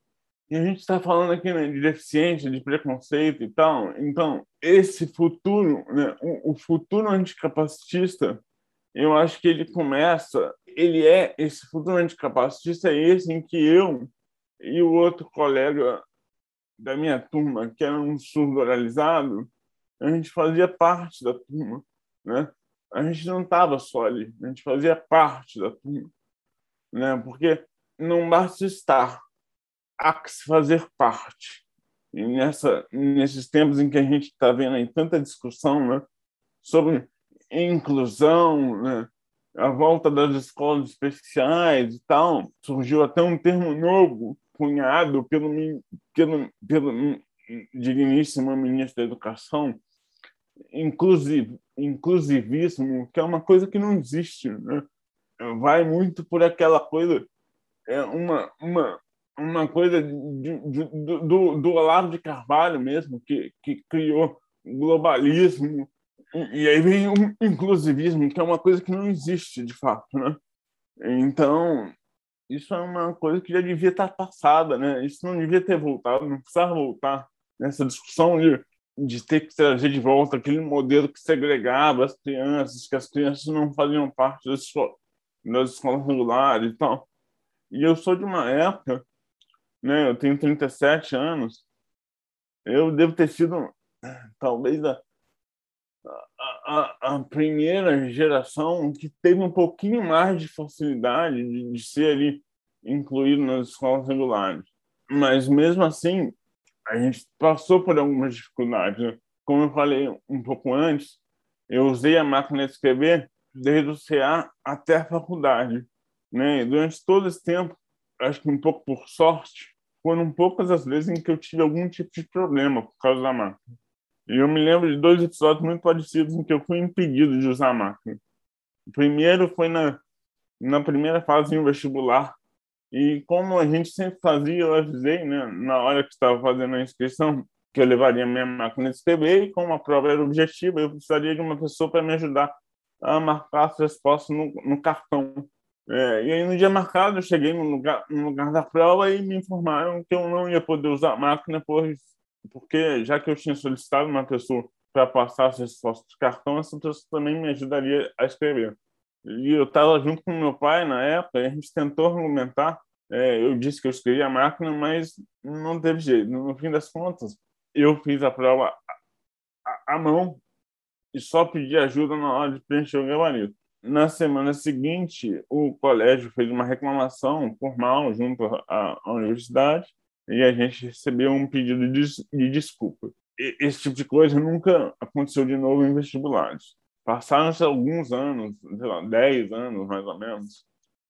E a gente está falando aqui né, de deficiência, de preconceito e tal. Então, esse futuro, né, o, o futuro anticapacitista, eu acho que ele começa, ele é, esse futuro anticapacitista é esse em que eu e o outro colega da minha turma, que era um surdo oralizado, a gente fazia parte da turma, né? A gente não estava só ali, a gente fazia parte da turma, né? Porque não basta estar, há que se fazer parte. E nessa, nesses tempos em que a gente está vendo aí tanta discussão né, sobre inclusão, né, a volta das escolas especiais e tal, surgiu até um termo novo, cunhado pelo, pelo, pelo digníssimo ministro da Educação, inclusive, inclusivismo, que é uma coisa que não existe. Né? Vai muito por aquela coisa, é uma, uma, uma coisa de, de, do, do Olavo de Carvalho mesmo, que, que criou globalismo, e aí vem o inclusivismo, que é uma coisa que não existe de fato, né? Então, isso é uma coisa que já devia estar passada, né? Isso não devia ter voltado, não precisava voltar nessa discussão de, de ter que trazer de volta aquele modelo que segregava as crianças, que as crianças não faziam parte das escolas, regulares e tal. E eu sou de uma época né? Eu tenho 37 anos. Eu devo ter sido talvez a, a, a primeira geração que teve um pouquinho mais de facilidade de, de ser ali incluído nas escolas regulares. Mas mesmo assim, a gente passou por algumas dificuldades. Né? Como eu falei um pouco antes, eu usei a máquina de escrever desde o CA até a faculdade. Né? E durante todo esse tempo, acho que um pouco por sorte, foram poucas as vezes em que eu tive algum tipo de problema por causa da máquina. E eu me lembro de dois episódios muito parecidos em que eu fui impedido de usar a máquina. O primeiro foi na, na primeira fase do vestibular. E como a gente sempre fazia, eu avisei, né, na hora que estava fazendo a inscrição, que eu levaria minha máquina de escrever e como a prova era objetiva, eu precisaria de uma pessoa para me ajudar a marcar as respostas no, no cartão. É, e aí, no dia marcado, eu cheguei no lugar, no lugar da prova e me informaram que eu não ia poder usar a máquina, pois, porque já que eu tinha solicitado uma pessoa para passar as respostas de cartão, essa pessoa também me ajudaria a escrever. E eu estava junto com meu pai na época, e a gente tentou argumentar. É, eu disse que eu escrevi a máquina, mas não teve jeito. No fim das contas, eu fiz a prova à mão e só pedi ajuda na hora de preencher o gabarito. Na semana seguinte, o colégio fez uma reclamação formal junto à, universidade e a gente recebeu um pedido de, de desculpa. E, esse tipo de coisa nunca aconteceu de novo em vestibulares. Passaram-se alguns anos, sei lá, 10 anos mais ou menos,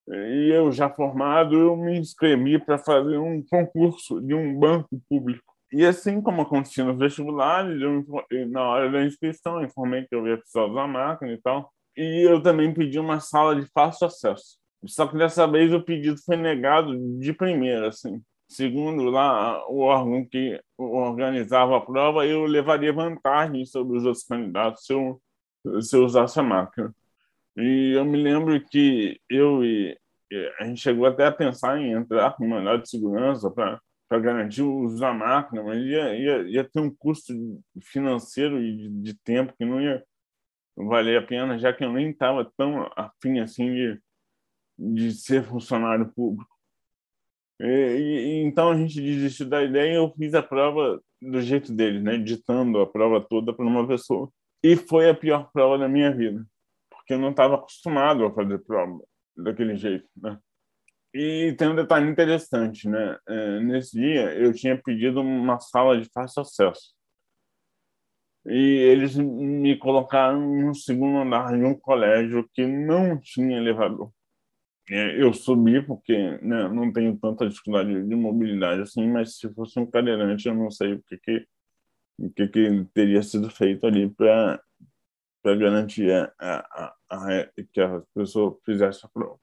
e eu já formado, eu me inscrevi para fazer um concurso de um banco público. E assim como acontecia nos vestibulares, eu, na hora da inscrição, informei que eu ia precisar usar máquina e tal e eu também pedi uma sala de fácil acesso. Só que dessa vez o pedido foi negado de primeira, assim. Segundo lá o órgão que organizava a prova, eu levaria vantagem sobre os outros candidatos se eu, se eu usasse a máquina. E eu me lembro que eu e a gente chegou até a pensar em entrar com mandado de segurança para para garantir o uso da máquina, mas ia, ia, ia ter um custo financeiro e de, de tempo que não ia valer a pena, já que eu nem estava tão afim assim de, de ser funcionário público. E, e, então a gente desistiu da ideia e eu fiz a prova do jeito deles, né? ditando a prova toda para uma pessoa. E foi a pior prova da minha vida, porque eu não estava acostumado a fazer prova daquele jeito. Né? E tem um detalhe interessante, né? É, nesse dia eu tinha pedido uma sala de fácil acesso. E eles me colocaram no segundo andar de um colégio que não tinha elevador. É, eu subi porque né, não tenho tanta dificuldade de mobilidade assim, mas se fosse um cadeirante, eu não sei o que, que, o que, que teria sido feito ali para garantir a, a, a, que a pessoa fizesse a prova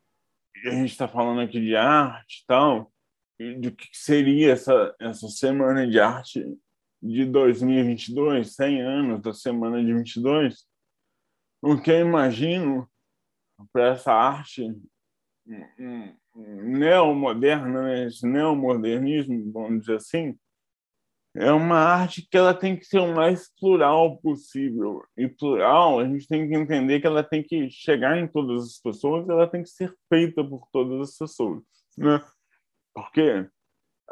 a gente está falando aqui de arte e tal, e do que seria essa, essa semana de arte de 2022, 100 anos da semana de 22, o que eu imagino para essa arte neomoderna, né? esse neomodernismo, vamos dizer assim, é uma arte que ela tem que ser o mais plural possível. E plural, a gente tem que entender que ela tem que chegar em todas as pessoas, ela tem que ser feita por todas as pessoas, né? Porque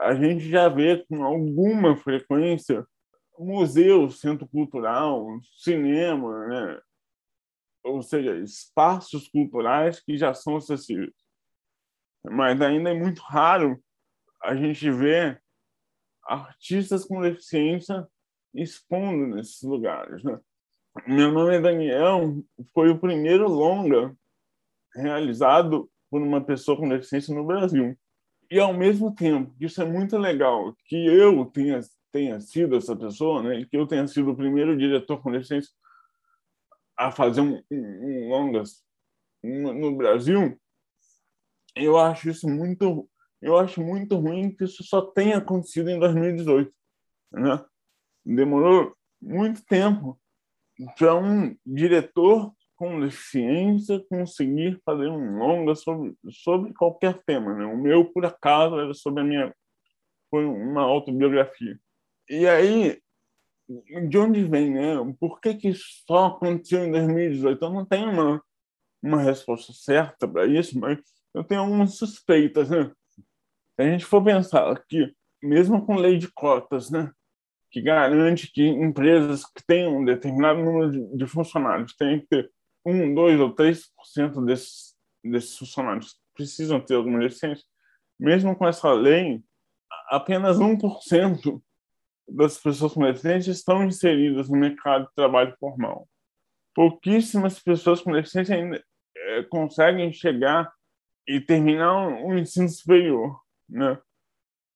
a gente já vê com alguma frequência museu, centro cultural, cinema, né? ou seja, espaços culturais que já são acessíveis. Mas ainda é muito raro a gente ver artistas com deficiência expondo nesses lugares. Né? Meu nome é Daniel, foi o primeiro longa realizado por uma pessoa com deficiência no Brasil. E ao mesmo tempo, isso é muito legal, que eu tenha, tenha sido essa pessoa, né? que eu tenha sido o primeiro diretor com deficiência a fazer um, um, um longas no, no Brasil, eu acho isso muito eu acho muito ruim que isso só tenha acontecido em 2018. Né? Demorou muito tempo para um diretor com deficiência conseguir fazer um longa sobre, sobre qualquer tema. Né? O meu, por acaso, era sobre a minha. Foi uma autobiografia. E aí, de onde vem, né? Por que, que só aconteceu em 2018? Eu não tenho uma, uma resposta certa para isso, mas eu tenho algumas suspeitas, né? Se a gente for pensar que, mesmo com lei de cotas, né, que garante que empresas que tenham um determinado número de funcionários têm que ter um, dois ou três por cento desses, funcionários precisam ter alguma deficiência, mesmo com essa lei, apenas 1% das pessoas com deficiência estão inseridas no mercado de trabalho formal. Pouquíssimas pessoas com deficiência ainda é, conseguem chegar e terminar um ensino superior né?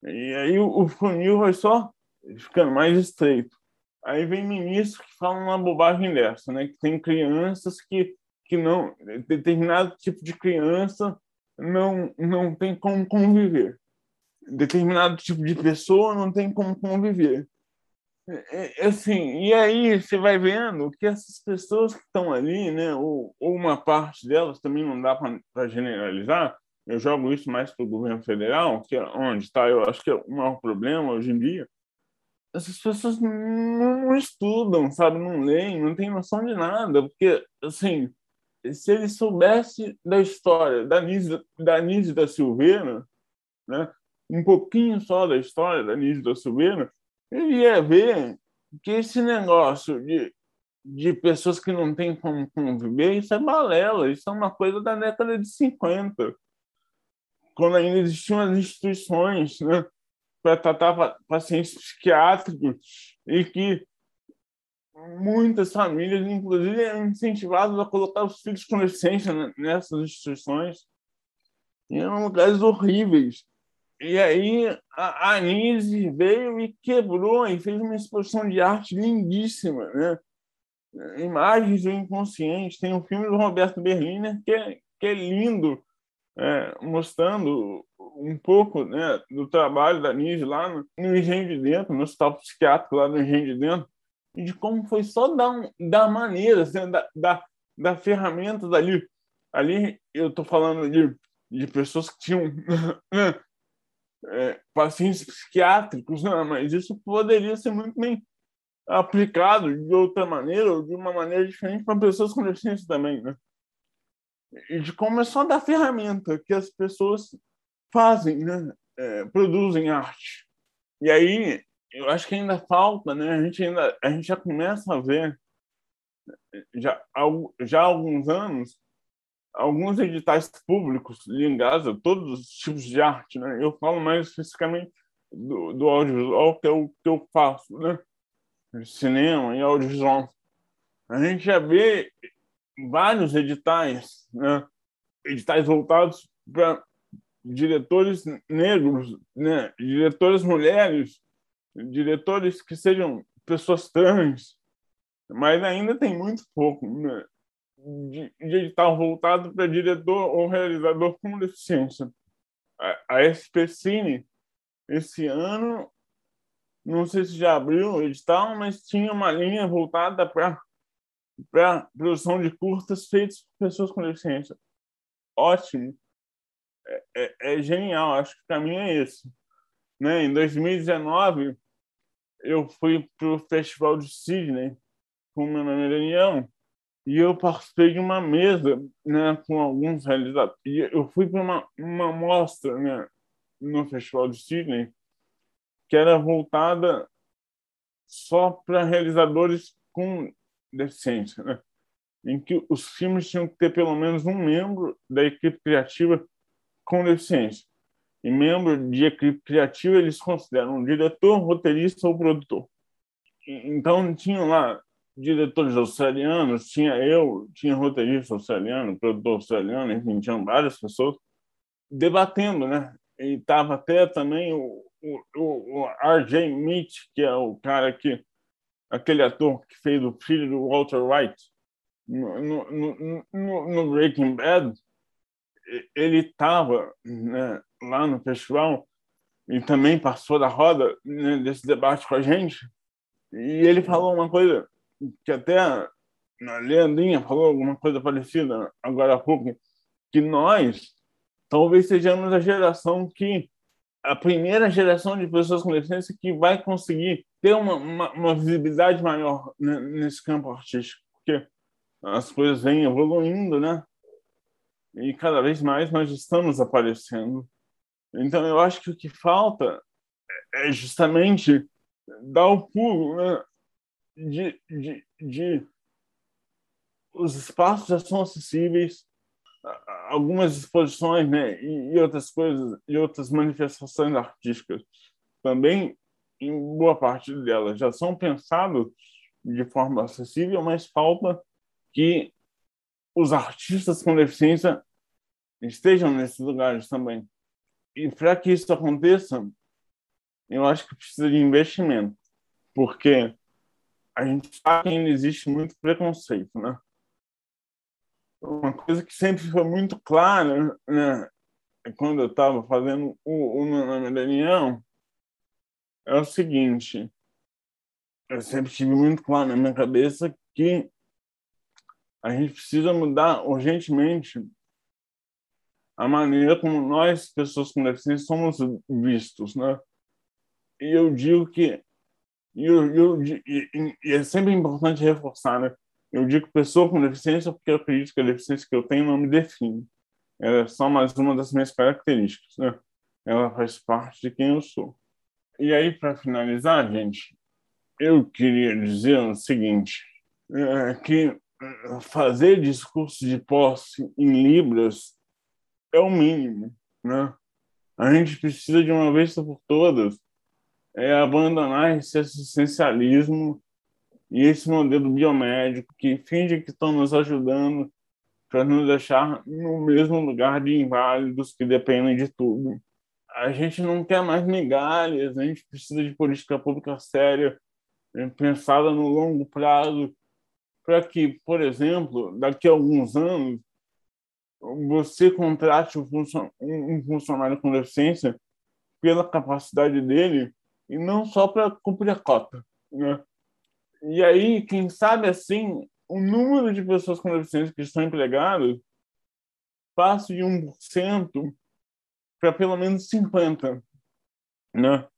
E aí o, o funil vai só ficando mais estreito. Aí vem ministros que falam uma bobagem dessa, né? Que tem crianças que que não determinado tipo de criança não não tem como conviver. Determinado tipo de pessoa não tem como conviver. É, é, assim, e aí você vai vendo que essas pessoas que estão ali, né, ou, ou uma parte delas também não dá para generalizar, eu jogo isso mais para o governo federal, que é onde está, eu acho que é o maior problema hoje em dia. Essas pessoas não estudam, sabe, não leem, não têm noção de nada, porque, assim, se ele soubesse da história da Nise da, Nise da Silveira, né, um pouquinho só da história da Nise da Silveira, ele ia ver que esse negócio de, de pessoas que não têm como conviver, isso é balela, isso é uma coisa da década de 50 quando ainda existiam as instituições né, para tratar pacientes psiquiátricos e que muitas famílias, inclusive, eram incentivadas a colocar os filhos com deficiência nessas instituições. E eram lugares horríveis. E aí a Anise veio e quebrou e fez uma exposição de arte lindíssima, né? Imagens do inconsciente. Tem um filme do Roberto Berliner que é, que é lindo, é, mostrando um pouco né, do trabalho da NIS lá no, no Engenho de Dentro, no Hospital Psiquiátrico lá no Engenho de Dentro, e de como foi só da, da maneira, assim, da, da, da ferramenta dali. Ali eu estou falando de, de pessoas que tinham né, é, pacientes psiquiátricos, né, mas isso poderia ser muito bem aplicado de outra maneira ou de uma maneira diferente para pessoas com deficiência também, né? De como é só da ferramenta que as pessoas fazem, né? É, produzem arte. E aí eu acho que ainda falta, né? A gente ainda a gente já começa a ver já já há alguns anos alguns editais públicos ligados a todos os tipos de arte, né? Eu falo mais especificamente do, do audiovisual que é o que eu faço, né? cinema e audiovisual. A gente já vê vários editais, né? editais voltados para diretores negros, né? diretores mulheres, diretores que sejam pessoas trans, mas ainda tem muito pouco né? de, de edital voltado para diretor ou realizador com deficiência. A, a SPCine, esse ano, não sei se já abriu o edital, mas tinha uma linha voltada para para produção de curtas feitas por pessoas com deficiência. Ótimo. É, é, é, genial, acho que o caminho é esse. Né? Em 2019, eu fui para o Festival de Sydney com meu nome é Daniel e eu participei de uma mesa né, com alguns realizadores. Eu fui para uma, uma mostra né, no Festival de Sydney que era voltada só para realizadores com deficiência, né? em que os filmes tinham que ter pelo menos um membro da equipe criativa com deficiência. E membro de equipe criativa eles consideram um diretor, roteirista ou produtor. Então, tinham lá diretores australianos, tinha eu, tinha roteirista australiano, produtor australiano, enfim, tinham várias pessoas debatendo, né? E estava até também o, o, o R.J. Mitch, que é o cara que aquele ator que fez o filho do Walter White no, no, no, no Breaking Bad, ele estava né, lá no festival e também passou da roda né, desse debate com a gente. E ele falou uma coisa que até a Leandrinha falou alguma coisa parecida agora há pouco, que nós talvez sejamos a geração que a primeira geração de pessoas com deficiência que vai conseguir ter uma, uma, uma visibilidade maior nesse campo artístico, porque as coisas vêm evoluindo, né? E cada vez mais nós estamos aparecendo. Então, eu acho que o que falta é justamente dar o pulo né? de, de, de os espaços já são acessíveis, algumas exposições né, e, outras coisas, e outras manifestações artísticas também, em boa parte delas, já são pensadas de forma acessível, mas falta que os artistas com deficiência estejam nesses lugares também. E para que isso aconteça, eu acho que precisa de investimento, porque a gente sabe que ainda existe muito preconceito, né? Uma coisa que sempre foi muito clara, né, quando eu estava fazendo o, o meu nome Daniel, é o seguinte: eu sempre tive muito claro na minha cabeça que a gente precisa mudar urgentemente a maneira como nós, pessoas com deficiência, somos vistos, né? E eu digo que e, eu, eu, e, e é sempre importante reforçar, né? Eu digo pessoa com deficiência porque eu acredito que a deficiência que eu tenho não me define. Ela é só mais uma das minhas características, né? Ela faz parte de quem eu sou. E aí, para finalizar, gente, eu queria dizer o seguinte, é que é, fazer discurso de posse em Libras é o mínimo, né? A gente precisa, de uma vez por todas, é abandonar esse assistencialismo e esse modelo biomédico que finge que estão nos ajudando para nos deixar no mesmo lugar de inválidos que dependem de tudo. A gente não quer mais migalhas, a gente precisa de política pública séria, eh, pensada no longo prazo, para que, por exemplo, daqui a alguns anos, você contrate um funcionário com deficiência pela capacidade dele e não só para cumprir a cota. Né? E aí, quem sabe assim, o número de pessoas com deficiência que estão empregadas passa de 1% para pelo menos 50%. Né?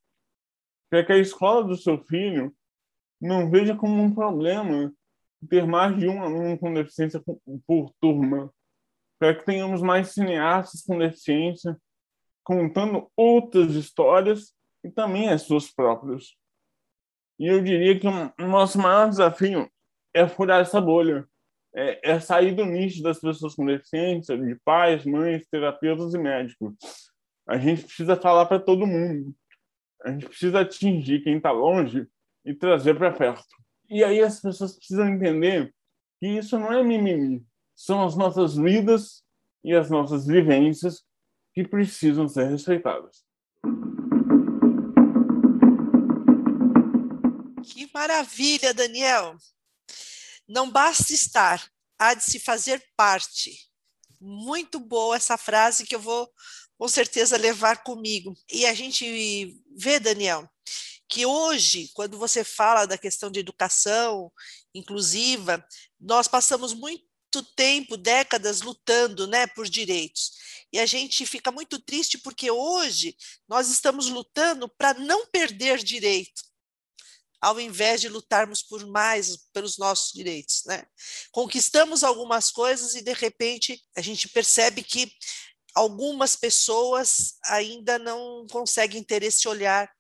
Para que a escola do seu filho não veja como um problema ter mais de um aluno com deficiência por turma, para que tenhamos mais cineastas com deficiência contando outras histórias e também as suas próprias. E eu diria que o nosso maior desafio é furar essa bolha, é, é sair do nicho das pessoas com deficiência, de pais, mães, terapeutas e médicos. A gente precisa falar para todo mundo. A gente precisa atingir quem está longe e trazer para perto. E aí as pessoas precisam entender que isso não é mimimi, são as nossas vidas e as nossas vivências que precisam ser respeitadas. Maravilha, Daniel! Não basta estar, há de se fazer parte. Muito boa essa frase que eu vou com certeza levar comigo. E a gente vê, Daniel, que hoje, quando você fala da questão de educação inclusiva, nós passamos muito tempo, décadas lutando, né, por direitos. E a gente fica muito triste porque hoje nós estamos lutando para não perder direito, ao invés de lutarmos por mais pelos nossos direitos, né? Conquistamos algumas coisas e de repente a gente percebe que algumas pessoas ainda não conseguem ter esse olhar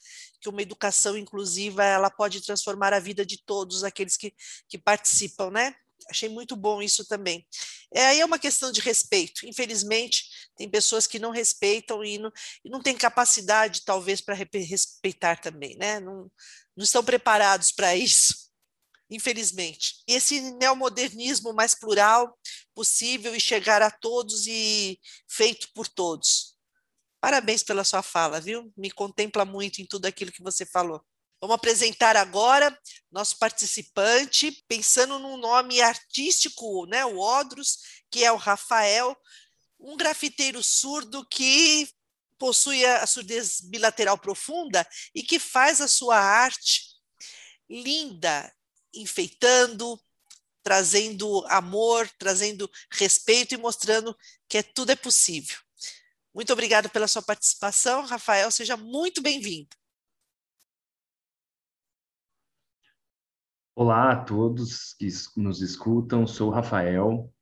que uma educação inclusiva ela pode transformar a vida de todos aqueles que, que participam, né? Achei muito bom isso também. É, aí é uma questão de respeito. Infelizmente, tem pessoas que não respeitam e não, e não têm capacidade, talvez, para respeitar também, né? Não, não estão preparados para isso, infelizmente. E esse neomodernismo mais plural possível e chegar a todos e feito por todos. Parabéns pela sua fala, viu? Me contempla muito em tudo aquilo que você falou. Vamos apresentar agora nosso participante, pensando num nome artístico, né? O Odros, que é o Rafael, um grafiteiro surdo que possui a surdez bilateral profunda e que faz a sua arte linda, enfeitando, trazendo amor, trazendo respeito e mostrando que é, tudo é possível. Muito obrigado pela sua participação, Rafael. Seja muito bem-vindo. Olá a todos que nos escutam. Sou Rafael.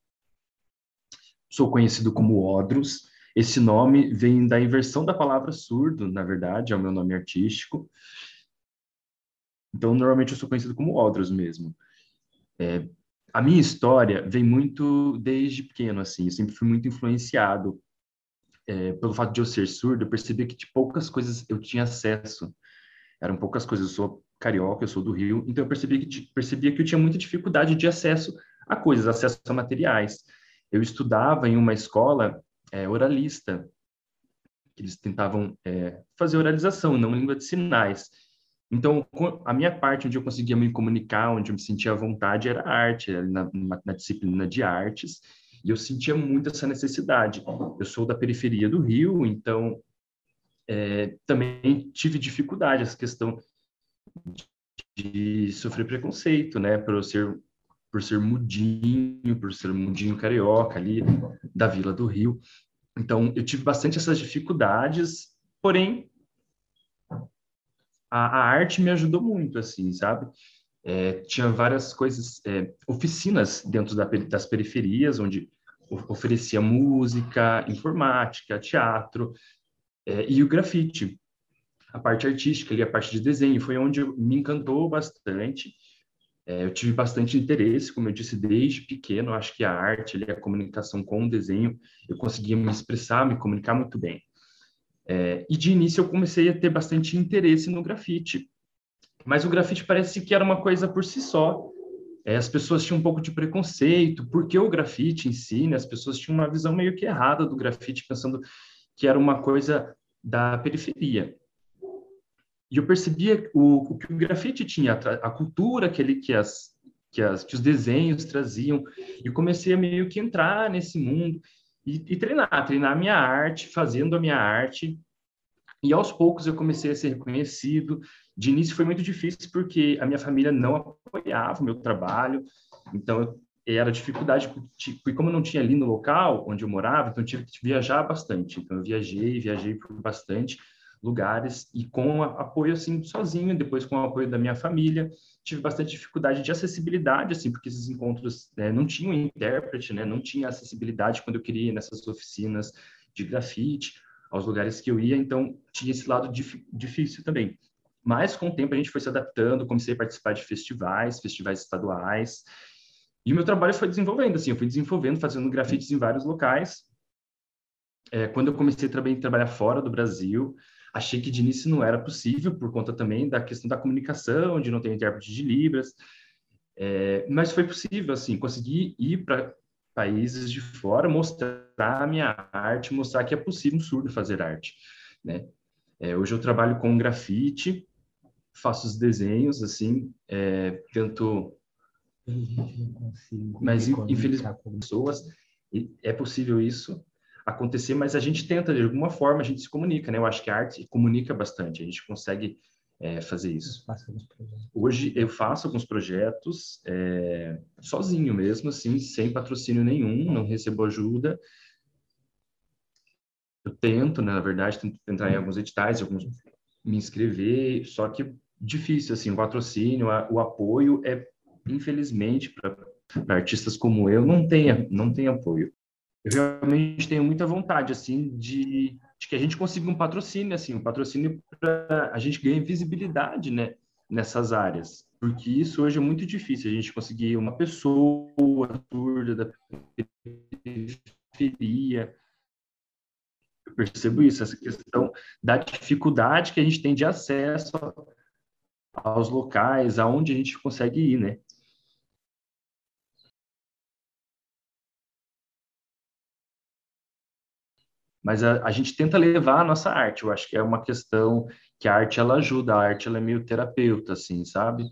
Sou conhecido como Odros. Esse nome vem da inversão da palavra surdo, na verdade, é o meu nome artístico. Então, normalmente eu sou conhecido como Odros mesmo. É, a minha história vem muito desde pequeno, assim. Eu sempre fui muito influenciado é, pelo fato de eu ser surdo, eu percebi que de poucas coisas eu tinha acesso. Eram poucas coisas. Eu sou carioca, eu sou do Rio, então eu percebi que, percebia que eu tinha muita dificuldade de acesso a coisas, acesso a materiais. Eu estudava em uma escola é, oralista, que eles tentavam é, fazer oralização, não língua de sinais. Então, a minha parte onde eu conseguia me comunicar, onde eu me sentia à vontade, era arte, na, na disciplina de artes. E eu sentia muito essa necessidade. Eu sou da periferia do Rio, então é, também tive dificuldade essa questão de sofrer preconceito, né, por ser por ser mudinho, por ser mudinho carioca ali da Vila do Rio. Então eu tive bastante essas dificuldades, porém a, a arte me ajudou muito, assim, sabe? É, tinha várias coisas, é, oficinas dentro da, das periferias, onde oferecia música, informática, teatro é, e o grafite. A parte artística ali, a parte de desenho, foi onde me encantou bastante. É, eu tive bastante interesse, como eu disse, desde pequeno. Acho que a arte, a comunicação com o desenho, eu conseguia me expressar, me comunicar muito bem. É, e de início eu comecei a ter bastante interesse no grafite. Mas o grafite parece que era uma coisa por si só. É, as pessoas tinham um pouco de preconceito, porque o grafite em si, né, as pessoas tinham uma visão meio que errada do grafite, pensando que era uma coisa da periferia. E eu percebia o, o que o grafite tinha, a, a cultura que, ele, que, as, que, as, que os desenhos traziam, e comecei a meio que entrar nesse mundo. e, e treinar, treinar a minha arte, fazendo a minha arte. E aos poucos eu comecei a ser reconhecido. De início foi muito difícil porque a minha família não apoiava o meu trabalho, então era dificuldade, porque como eu não tinha ali no local onde eu morava, então eu tive que viajar bastante. Então eu viajei, viajei por bastante lugares e com apoio assim sozinho, depois com o apoio da minha família, tive bastante dificuldade de acessibilidade assim, porque esses encontros né, não tinham intérprete, né, não tinha acessibilidade quando eu queria ir nessas oficinas de grafite, aos lugares que eu ia, então tinha esse lado dif difícil também. Mas com o tempo a gente foi se adaptando, comecei a participar de festivais, festivais estaduais, e o meu trabalho foi desenvolvendo, assim, eu fui desenvolvendo, fazendo grafites em vários locais. É, quando eu comecei também a trabalhar fora do Brasil, Achei que de início não era possível, por conta também da questão da comunicação, de não ter intérprete de Libras. É, mas foi possível, assim, conseguir ir para países de fora, mostrar a minha arte, mostrar que é possível um surdo fazer arte, né? É, hoje eu trabalho com grafite, faço os desenhos, assim, é, tento... Mas, infelizmente, pessoas, é possível isso, acontecer, mas a gente tenta, de alguma forma, a gente se comunica, né? Eu acho que a arte comunica bastante, a gente consegue é, fazer isso. Hoje eu faço alguns projetos é, sozinho mesmo, assim, sem patrocínio nenhum, não recebo ajuda. Eu tento, né, na verdade, tento entrar em alguns editais, alguns me inscrever, só que difícil, assim, o patrocínio, o apoio é, infelizmente, para artistas como eu, não tem, não tem apoio eu realmente tenho muita vontade, assim, de, de que a gente consiga um patrocínio, assim, um patrocínio para a gente ganhar visibilidade, né, nessas áreas, porque isso hoje é muito difícil, a gente conseguir uma pessoa surda da periferia, eu percebo isso, essa questão da dificuldade que a gente tem de acesso aos locais, aonde a gente consegue ir, né? Mas a, a, gente tenta levar a nossa arte. Eu acho que é uma questão que a arte ela ajuda, a arte ela é meio terapeuta, assim, sabe?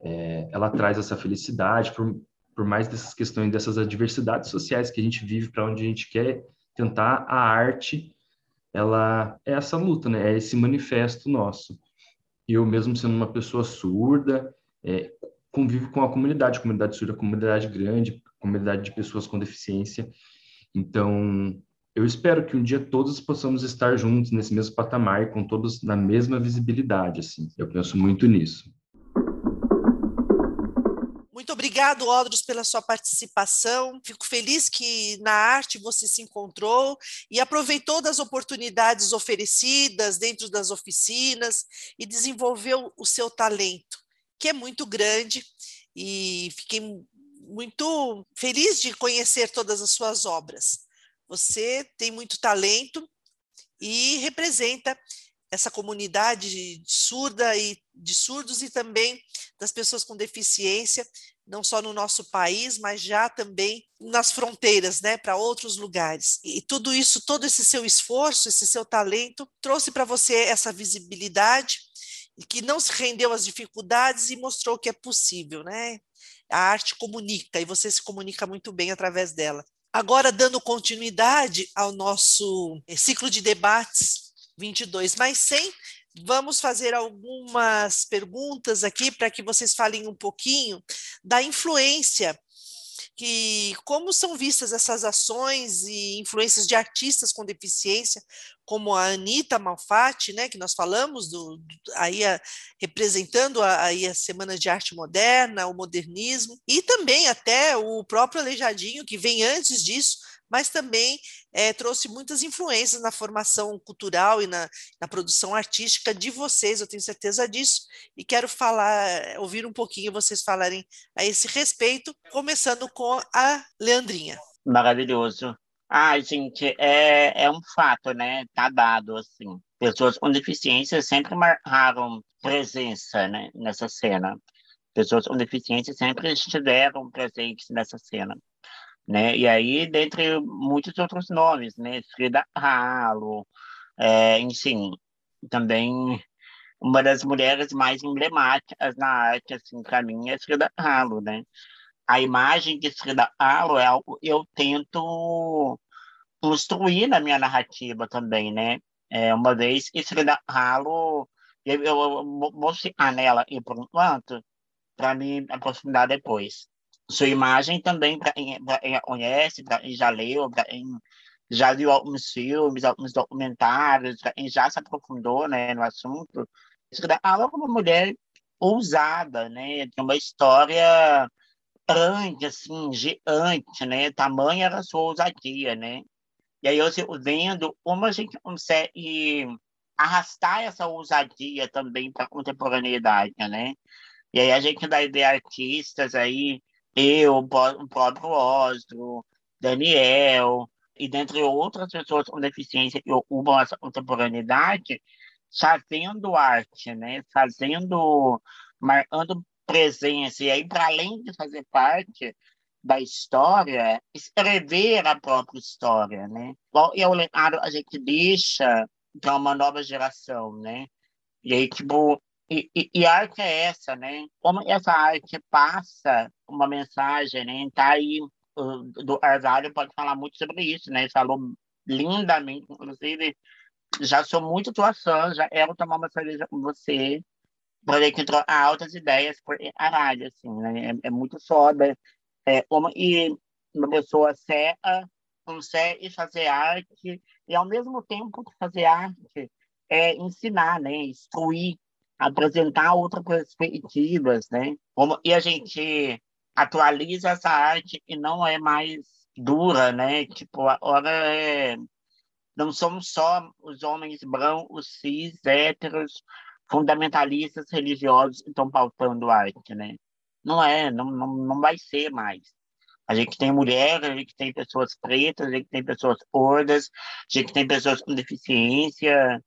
É, ela traz essa felicidade por, por mais dessas questões, dessas adversidades sociais que a gente vive, para onde a gente quer tentar a arte, ela é essa luta, né? É esse manifesto nosso. Eu mesmo sendo uma pessoa surda, é, convivo com a comunidade, comunidade surda, comunidade grande, comunidade de pessoas com deficiência. Então, eu espero que um dia todos possamos estar juntos nesse mesmo patamar, com todos na mesma visibilidade, assim. Eu penso muito nisso. Muito obrigado, Odros, pela sua participação. Fico feliz que na arte você se encontrou e aproveitou das oportunidades oferecidas dentro das oficinas e desenvolveu o seu talento, que é muito grande. E fiquei muito feliz de conhecer todas as suas obras. Você tem muito talento e representa essa comunidade surda e de surdos e também das pessoas com deficiência, não só no nosso país, mas já também nas fronteiras, né, para outros lugares. E tudo isso, todo esse seu esforço, esse seu talento trouxe para você essa visibilidade que não se rendeu às dificuldades e mostrou que é possível, né? A arte comunica e você se comunica muito bem através dela. Agora, dando continuidade ao nosso eh, ciclo de debates 22 mais 100, vamos fazer algumas perguntas aqui para que vocês falem um pouquinho da influência que como são vistas essas ações e influências de artistas com deficiência, como a Anitta Malfatti, né, que nós falamos, do, aí a, representando a, aí a Semana de Arte Moderna, o modernismo, e também até o próprio Aleijadinho, que vem antes disso, mas também é, trouxe muitas influências na formação cultural e na, na, produção artística de vocês, eu tenho certeza disso, e quero falar, ouvir um pouquinho vocês falarem a esse respeito, começando com a Leandrinha. Maravilhoso. Ah, gente, é, é um fato, né? Tá dado, assim. Pessoas com deficiência sempre marcaram presença né, nessa cena. Pessoas com deficiência sempre estiveram presentes nessa cena né? E aí, dentre muitos outros nomes, né? Frida Kahlo, é, enfim, também uma das mulheres mais emblemáticas na arte, assim, para mim, é Frida Kahlo, né? A imagem de Frida Kahlo é algo eu tento construir na minha narrativa também, né? É, uma vez Frida Kahlo, eu, eu, eu vou ficar nela e por enquanto, para me aprofundar depois. Sua imagem também, para quem conhece, para quem já leu, para quem já viu alguns filmes, alguns documentários, para quem já se aprofundou né, no assunto, Kahlo é uma mulher ousada, né? Tem uma história grande, assim, gigante, né? Tamanha era a sua ousadia, né? E aí, eu vendo como a gente consegue arrastar essa ousadia também para a contemporaneidade, né? E aí a gente vai ver artistas aí, eu, o próprio Oslo, Daniel, e dentre outras pessoas com deficiência que ocupam essa contemporaneidade, fazendo arte, né? Fazendo, marcando presença. E aí, para além de fazer parte da história, escrever a própria história, né? É o legado a gente deixa para uma nova geração, né? E aí, tipo, e, e, e, arte é essa, né? Como essa arte passa uma mensagem, né? Tá aí, o, do Arzário pode falar muito sobre isso, né? Ele falou lindamente, inclusive, já sou muito tua fã, já quero tomar uma cerveja com você, poder que trocar altas ideias por caralho, assim, né? É, é muito foda. É, uma, e uma pessoa cega consegue fazer arte e, ao mesmo tempo que fazer arte, é ensinar, né? Instruir, apresentar outras perspectivas, né? Como, e a gente atualiza essa arte e não é mais dura, né? Tipo, agora é não somos só os homens brancos, cis, héteros, fundamentalistas religiosos que estão pautando arte, né? Não é, não, não, não vai ser mais. A gente tem mulheres, a gente tem pessoas pretas, a gente tem pessoas gordas, a gente tem pessoas com deficiência,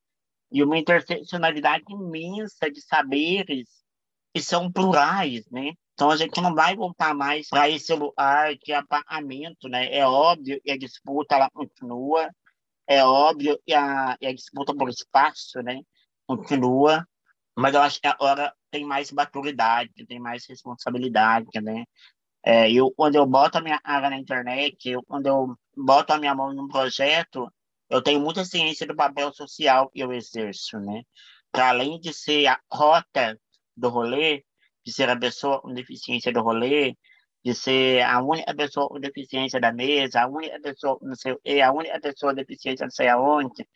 e uma interseccionalidade imensa de saberes que são plurais, né? Então a gente não vai voltar mais para esse lugar de apagamento, né? É óbvio que a disputa ela continua, é óbvio que a, a disputa por espaço né, continua, mas eu acho que agora tem mais maturidade, tem mais responsabilidade, né? É, eu, quando eu boto a minha cara na internet, eu, quando eu boto a minha mão num projeto, eu tenho muita ciência do papel social que eu exerço, né? Para além de ser a rota do rolê, de ser a pessoa com deficiência do rolê, de ser a única pessoa com deficiência da mesa, a única pessoa não sei a única pessoa com deficiência não sei aonde.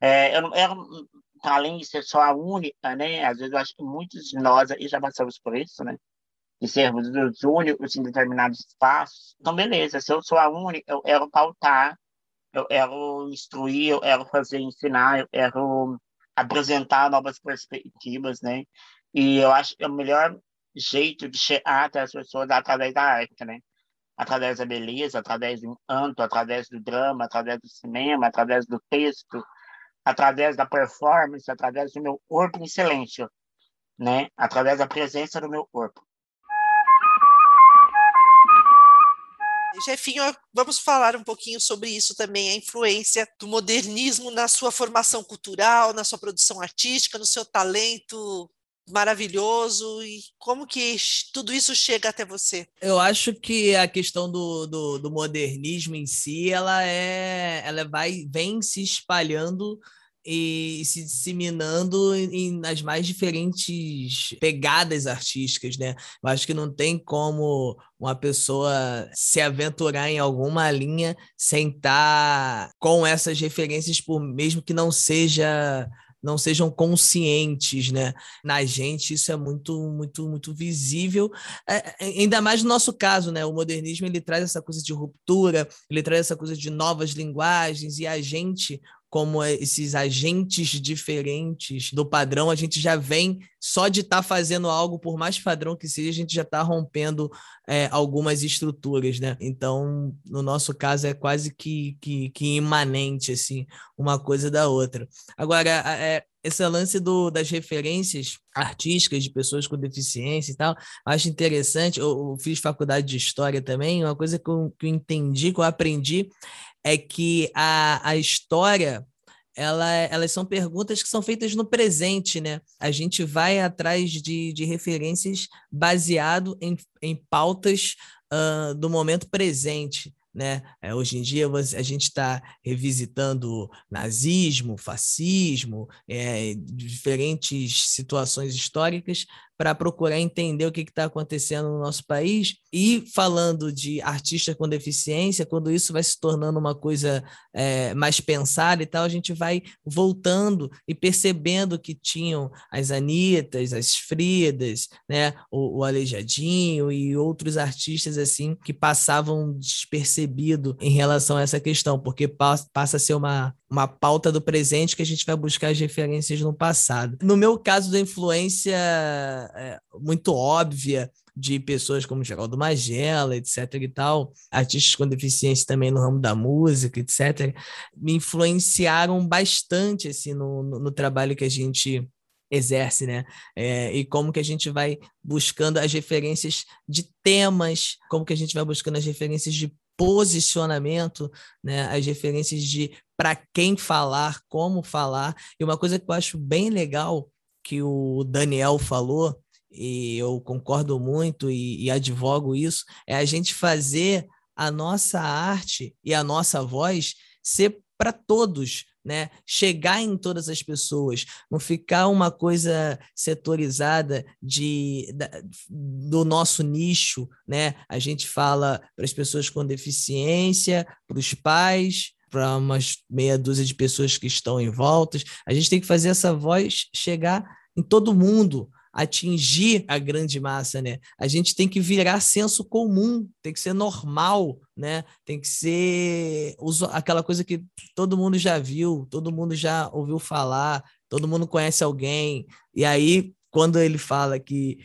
É, eu, eu, além de ser só a única, né? Às vezes eu acho que muitos de nós aí já passamos por isso, né? De sermos os únicos em determinados espaços. Então, beleza, se eu sou a única, eu quero pautar, eu quero instruir, eu quero fazer ensinar, eu quero apresentar novas perspectivas, né? E eu acho que é o melhor jeito de chegar até as pessoas através da arte, né? Através da beleza, através do canto, através do drama, através do cinema, através do texto, através da performance, através do meu corpo em silêncio, né? Através da presença do meu corpo. Jefinho, vamos falar um pouquinho sobre isso também, a influência do modernismo na sua formação cultural, na sua produção artística, no seu talento maravilhoso e como que tudo isso chega até você? Eu acho que a questão do, do, do modernismo em si, ela é, ela vai vem se espalhando e se disseminando em, nas mais diferentes pegadas artísticas, né? Eu acho que não tem como uma pessoa se aventurar em alguma linha sem estar com essas referências, por mesmo que não seja não sejam conscientes, né? Na gente isso é muito, muito, muito visível, é, é, ainda mais no nosso caso, né? O modernismo ele traz essa coisa de ruptura, ele traz essa coisa de novas linguagens e a gente como esses agentes diferentes do padrão, a gente já vem só de estar tá fazendo algo, por mais padrão que seja, a gente já está rompendo é, algumas estruturas, né? Então, no nosso caso, é quase que, que, que imanente, assim, uma coisa da outra. Agora, é, esse lance do, das referências artísticas de pessoas com deficiência e tal, acho interessante. Eu, eu fiz faculdade de história também, uma coisa que eu, que eu entendi, que eu aprendi, é que a, a história ela, elas são perguntas que são feitas no presente, né? A gente vai atrás de, de referências baseado em, em pautas uh, do momento presente. Né? É, hoje em dia a gente está revisitando nazismo, fascismo, é, diferentes situações históricas para procurar entender o que está acontecendo no nosso país. E falando de artista com deficiência, quando isso vai se tornando uma coisa é, mais pensada e tal, a gente vai voltando e percebendo que tinham as Anitas, as Fridas, né, o, o e outros artistas assim que passavam despercebido em relação a essa questão, porque passa a ser uma, uma pauta do presente que a gente vai buscar as referências no passado. No meu caso da influência é, muito óbvia de pessoas como Geraldo Magela, etc e tal, artistas com deficiência também no ramo da música, etc, me influenciaram bastante assim no, no, no trabalho que a gente exerce, né? É, e como que a gente vai buscando as referências de temas, como que a gente vai buscando as referências de posicionamento, né? As referências de para quem falar, como falar. E uma coisa que eu acho bem legal que o Daniel falou, e eu concordo muito e, e advogo isso, é a gente fazer a nossa arte e a nossa voz ser para todos, né? Chegar em todas as pessoas, não ficar uma coisa setorizada de, da, do nosso nicho, né? A gente fala para as pessoas com deficiência, para os pais, para umas meia dúzia de pessoas que estão em voltas. A gente tem que fazer essa voz chegar em todo mundo, atingir a grande massa, né? A gente tem que virar senso comum, tem que ser normal, né? Tem que ser aquela coisa que todo mundo já viu, todo mundo já ouviu falar, todo mundo conhece alguém. E aí, quando ele fala que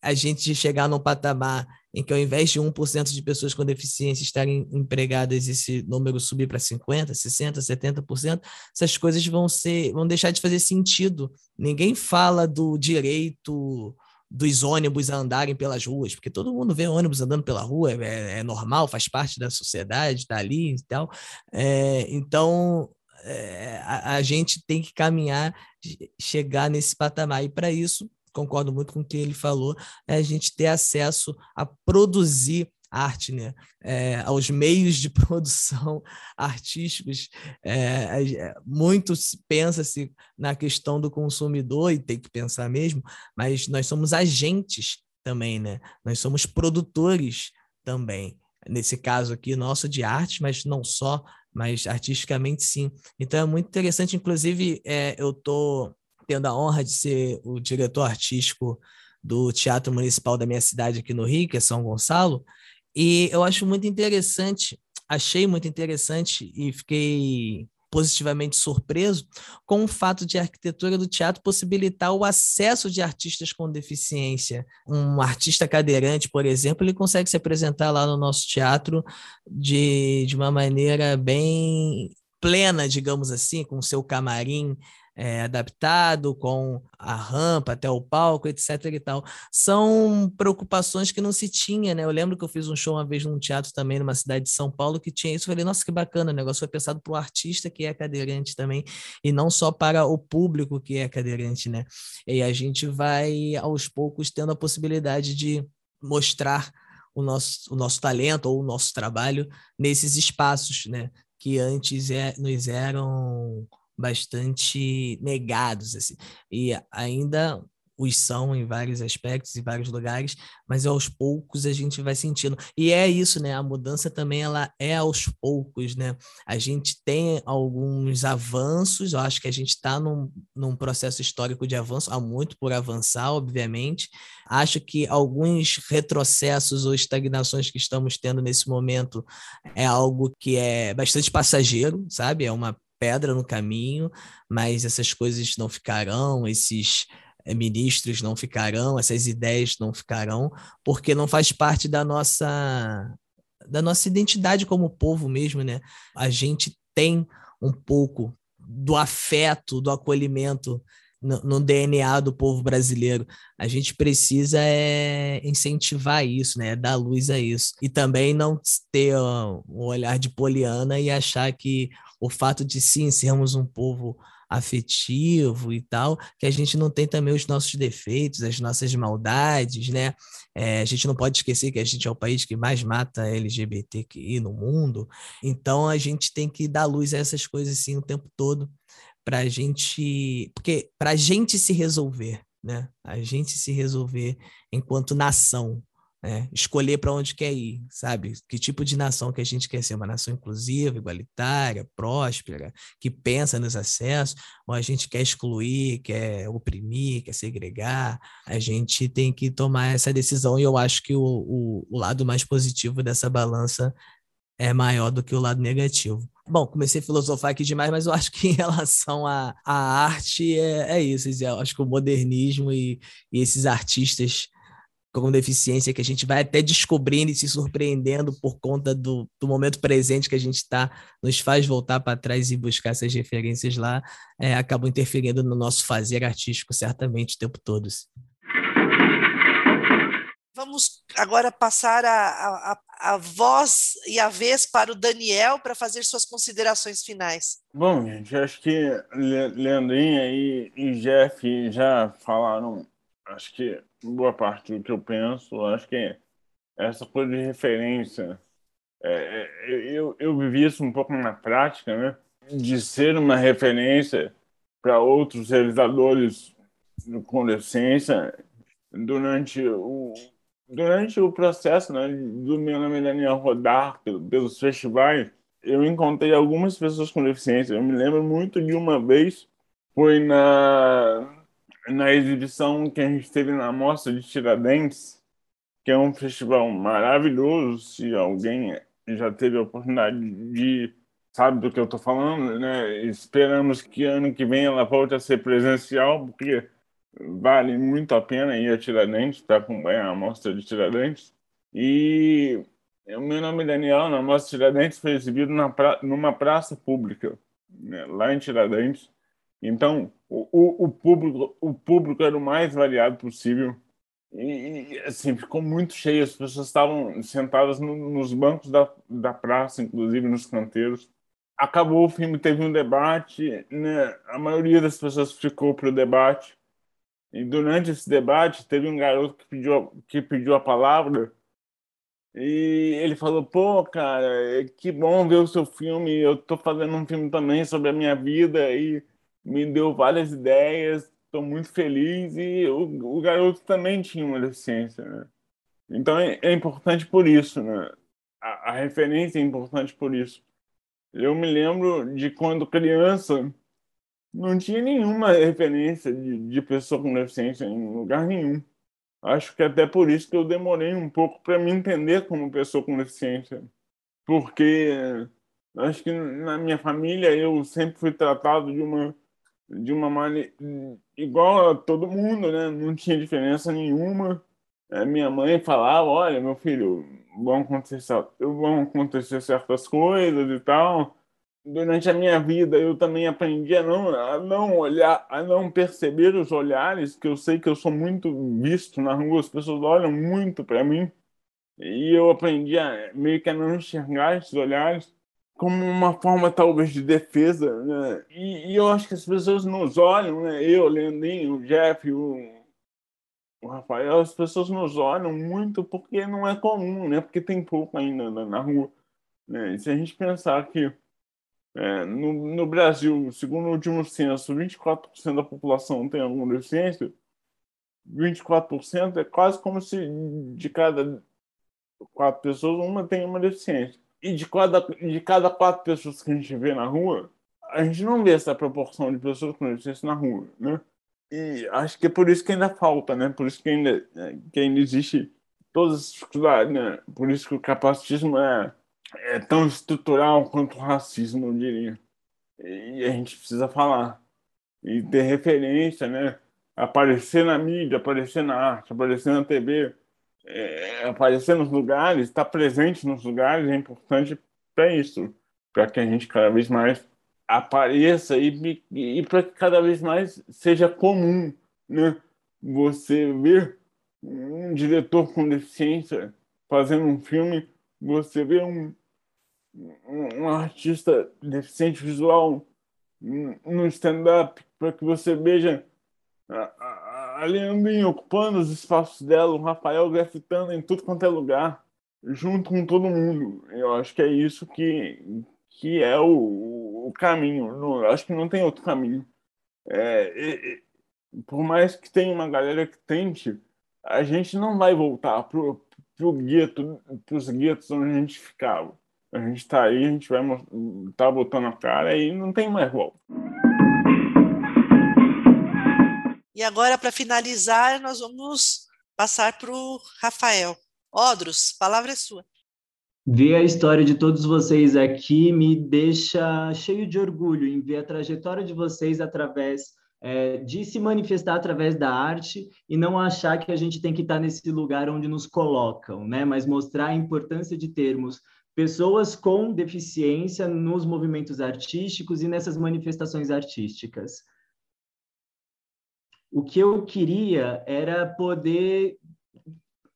a gente chegar num patamar em que ao invés de 1% de pessoas com deficiência estarem empregadas, esse número subir para 50%, 60%, 70%, essas coisas vão ser, vão deixar de fazer sentido. Ninguém fala do direito dos ônibus a andarem pelas ruas, porque todo mundo vê ônibus andando pela rua, é, é normal, faz parte da sociedade, está ali e tal. É, então, é, a, a gente tem que caminhar, chegar nesse patamar, e para isso concordo muito com o que ele falou, é a gente ter acesso a produzir arte, né? É, aos meios de produção artísticos. É, é, muito pensa-se na questão do consumidor, e tem que pensar mesmo, mas nós somos agentes também, né? Nós somos produtores também. Nesse caso aqui, nosso de arte, mas não só, mas artisticamente sim. Então é muito interessante, inclusive, é, eu estou tendo a honra de ser o diretor artístico do Teatro Municipal da minha cidade aqui no Rio, que é São Gonçalo, e eu acho muito interessante, achei muito interessante e fiquei positivamente surpreso com o fato de a arquitetura do teatro possibilitar o acesso de artistas com deficiência. Um artista cadeirante, por exemplo, ele consegue se apresentar lá no nosso teatro de, de uma maneira bem plena, digamos assim, com seu camarim é, adaptado, com a rampa até o palco, etc. e tal. São preocupações que não se tinha, né? Eu lembro que eu fiz um show uma vez num teatro também, numa cidade de São Paulo, que tinha isso. Eu falei, nossa, que bacana, o negócio foi pensado para o artista que é cadeirante também, e não só para o público que é cadeirante, né? E a gente vai, aos poucos, tendo a possibilidade de mostrar o nosso, o nosso talento ou o nosso trabalho nesses espaços, né? Que antes é, nos eram bastante negados, assim, e ainda os são em vários aspectos, em vários lugares, mas aos poucos a gente vai sentindo. E é isso, né? A mudança também ela é aos poucos, né? A gente tem alguns avanços, eu acho que a gente está num, num processo histórico de avanço, há muito por avançar, obviamente. Acho que alguns retrocessos ou estagnações que estamos tendo nesse momento é algo que é bastante passageiro, sabe? É uma pedra no caminho, mas essas coisas não ficarão, esses eh, ministros não ficarão, essas ideias não ficarão, porque não faz parte da nossa da nossa identidade como povo mesmo, né? A gente tem um pouco do afeto, do acolhimento no, no, DNA do povo brasileiro. A gente precisa é, incentivar isso, né? Dar luz a isso. E também não ter um olhar de poliana e achar que o fato de sim sermos um povo afetivo e tal, que a gente não tem também os nossos defeitos, as nossas maldades, né? É, a gente não pode esquecer que a gente é o país que mais mata LGBTQI no mundo, então a gente tem que dar luz a essas coisas assim o tempo todo para a gente, porque para a gente se resolver, né? A gente se resolver enquanto nação, né? escolher para onde quer ir, sabe? Que tipo de nação que a gente quer ser? Uma nação inclusiva, igualitária, próspera, que pensa nos acessos, ou a gente quer excluir, quer oprimir, quer segregar? A gente tem que tomar essa decisão e eu acho que o, o, o lado mais positivo dessa balança é maior do que o lado negativo. Bom, comecei a filosofar aqui demais, mas eu acho que em relação à, à arte é, é isso. Eu acho que o modernismo e, e esses artistas com deficiência que a gente vai até descobrindo e se surpreendendo por conta do, do momento presente que a gente está, nos faz voltar para trás e buscar essas referências lá, é, acabam interferindo no nosso fazer artístico certamente o tempo todo. Vamos agora passar a, a, a voz e a vez para o Daniel para fazer suas considerações finais. Bom, gente, acho que Leandrinha e, e Jeff já falaram, acho que boa parte do que eu penso. Acho que essa coisa de referência, é, é, eu, eu vivi isso um pouco na prática, né? De ser uma referência para outros realizadores com deficiência durante o durante o processo né, do meu nome Daniel rodar pelos festivais, eu encontrei algumas pessoas com deficiência. Eu me lembro muito de uma vez, foi na na exibição que a gente teve na Mostra de Tiradentes, que é um festival maravilhoso, se alguém já teve a oportunidade de sabe do que eu estou falando, né? Esperamos que ano que vem ela volte a ser presencial, porque vale muito a pena ir a Tiradentes para acompanhar a Mostra de Tiradentes. E o meu nome é Daniel, na Mostra de Tiradentes foi exibido na pra... numa praça pública, né? lá em Tiradentes. Então, o, o, público, o público era o mais variado possível. E, e assim, ficou muito cheio. As pessoas estavam sentadas no, nos bancos da, da praça, inclusive nos canteiros. Acabou o filme, teve um debate. Né? A maioria das pessoas ficou para o debate. E durante esse debate, teve um garoto que pediu, que pediu a palavra. E ele falou: Pô, cara, que bom ver o seu filme. Eu estou fazendo um filme também sobre a minha vida. E me deu várias ideias, estou muito feliz e o, o, garoto também tinha uma deficiência, né? Então é, é, importante por isso, né? A, a, referência é importante por isso. Eu me lembro de quando criança não tinha nenhuma referência de, de pessoa com deficiência em lugar nenhum. Acho que até por isso que eu demorei um pouco para me entender como pessoa com deficiência, porque acho que na minha família eu sempre fui tratado de uma de uma maneira igual a todo mundo, né? Não tinha diferença nenhuma. É, minha mãe falava, olha, meu filho, vão acontecer, vão acontecer certas coisas e tal. Durante a minha vida, eu também aprendi a não, a não olhar, a não perceber os olhares, que eu sei que eu sou muito visto na rua, as pessoas olham muito para mim. E eu aprendi a meio que a não enxergar esses olhares como uma forma talvez de defesa, né? E, e, eu acho que as pessoas nos olham, né? Eu, Leandrinho, o Jeff, o, o Rafael, as pessoas nos olham muito porque não é comum, né? Porque tem pouco ainda na, na rua, né? E se a gente pensar que é, no, no Brasil, segundo o último censo, 24% da população tem alguma deficiência, 24% é quase como se de cada quatro pessoas uma tem uma deficiência e de cada, de cada quatro pessoas que a gente vê na rua, a gente não vê essa proporção de pessoas com deficiência na rua, né? E acho que é por isso que ainda falta, né? Por isso que ainda, que ainda existe todas as dificuldades, né? Por isso que o capacitismo é, é tão estrutural quanto o racismo, eu diria. E a gente precisa falar e ter referência, né? Aparecer na mídia, aparecer na arte, aparecer na TV, é, aparecer nos lugares, estar presente nos lugares é importante para isso, para que a gente cada vez mais apareça e, e para que cada vez mais seja comum, né? Você ver um diretor com deficiência fazendo um filme, você vê um, um, um artista deficiente visual no stand-up para que você veja a, Leandrinha ocupando os espaços dela, o Rafael grafitando em tudo quanto é lugar, junto com todo mundo. Eu acho que é isso que, que é o, o caminho. Não, acho que não tem outro caminho. É, por mais que tenha uma galera que tente, a gente não vai voltar pro, pro gueto, pros guetos onde a gente ficava. A gente está aí, a gente vai tá botando a cara e não tem mais volta. E agora, para finalizar, nós vamos passar para o Rafael. Odros, palavra é sua. Ver a história de todos vocês aqui me deixa cheio de orgulho em ver a trajetória de vocês através é, de se manifestar através da arte e não achar que a gente tem que estar nesse lugar onde nos colocam, né? Mas mostrar a importância de termos pessoas com deficiência nos movimentos artísticos e nessas manifestações artísticas. O que eu queria era poder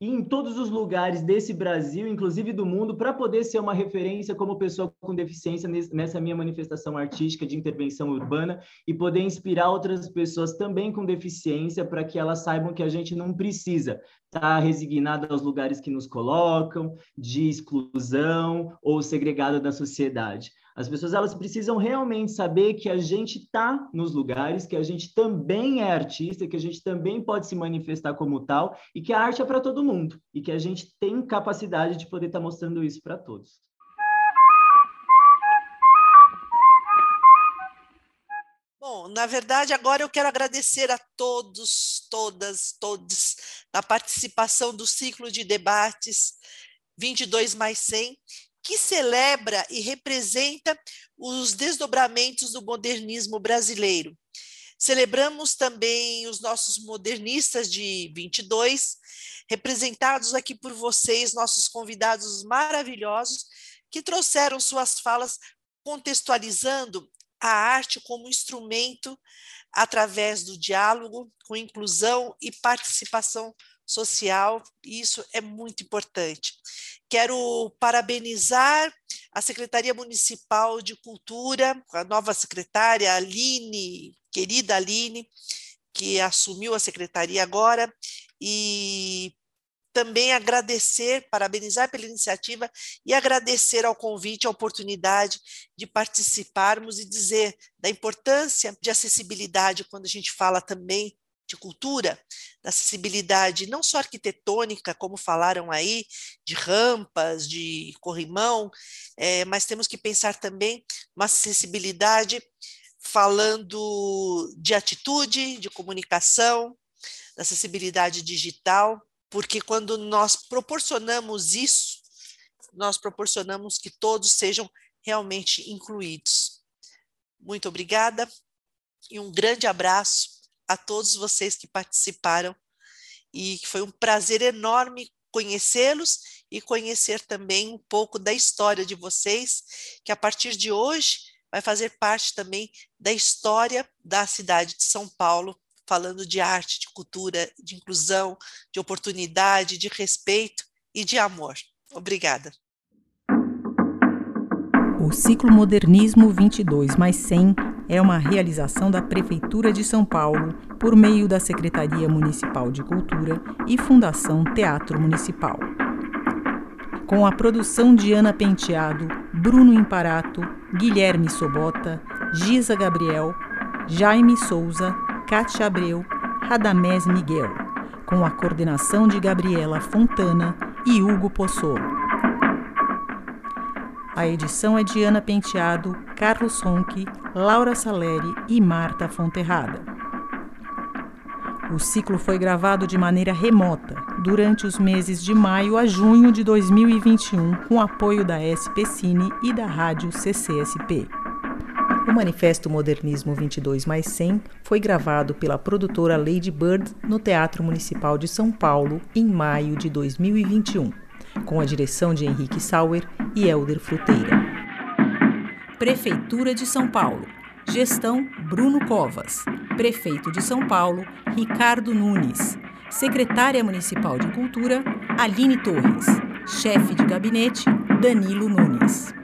ir em todos os lugares desse Brasil, inclusive do mundo, para poder ser uma referência como pessoa com deficiência nessa minha manifestação artística de intervenção urbana e poder inspirar outras pessoas também com deficiência para que elas saibam que a gente não precisa estar tá resignado aos lugares que nos colocam, de exclusão ou segregado da sociedade. As pessoas elas precisam realmente saber que a gente está nos lugares, que a gente também é artista, que a gente também pode se manifestar como tal e que a arte é para todo mundo e que a gente tem capacidade de poder estar tá mostrando isso para todos. Bom, na verdade, agora eu quero agradecer a todos, todas, todos a participação do ciclo de debates 22 mais 100 que celebra e representa os desdobramentos do modernismo brasileiro. Celebramos também os nossos modernistas de 22, representados aqui por vocês, nossos convidados maravilhosos, que trouxeram suas falas contextualizando a arte como instrumento através do diálogo, com inclusão e participação social, e isso é muito importante. Quero parabenizar a Secretaria Municipal de Cultura, a nova secretária Aline, querida Aline, que assumiu a secretaria agora, e também agradecer, parabenizar pela iniciativa e agradecer ao convite, a oportunidade de participarmos e dizer da importância de acessibilidade quando a gente fala também de cultura, da acessibilidade não só arquitetônica, como falaram aí, de rampas, de corrimão, é, mas temos que pensar também uma acessibilidade falando de atitude, de comunicação, da acessibilidade digital, porque quando nós proporcionamos isso, nós proporcionamos que todos sejam realmente incluídos. Muito obrigada e um grande abraço a todos vocês que participaram e foi um prazer enorme conhecê-los e conhecer também um pouco da história de vocês, que a partir de hoje vai fazer parte também da história da cidade de São Paulo, falando de arte, de cultura, de inclusão, de oportunidade, de respeito e de amor. Obrigada. O ciclo Modernismo 22 mais 100 é uma realização da Prefeitura de São Paulo por meio da Secretaria Municipal de Cultura e Fundação Teatro Municipal. Com a produção de Ana Penteado, Bruno Imparato, Guilherme Sobota, Gisa Gabriel, Jaime Souza, Cátia Abreu, Radamés Miguel, com a coordenação de Gabriela Fontana e Hugo Possolo. A edição é de Ana Penteado, Carlos Ronque, Laura Saleri e Marta Fonterrada. O ciclo foi gravado de maneira remota durante os meses de maio a junho de 2021, com apoio da SP Cine e da rádio CCSP. O Manifesto Modernismo 22 mais 100 foi gravado pela produtora Lady Bird no Teatro Municipal de São Paulo em maio de 2021 com a direção de Henrique Sauer e Helder Fruteira. Prefeitura de São Paulo. Gestão Bruno Covas. Prefeito de São Paulo, Ricardo Nunes. Secretária Municipal de Cultura, Aline Torres. Chefe de gabinete, Danilo Nunes.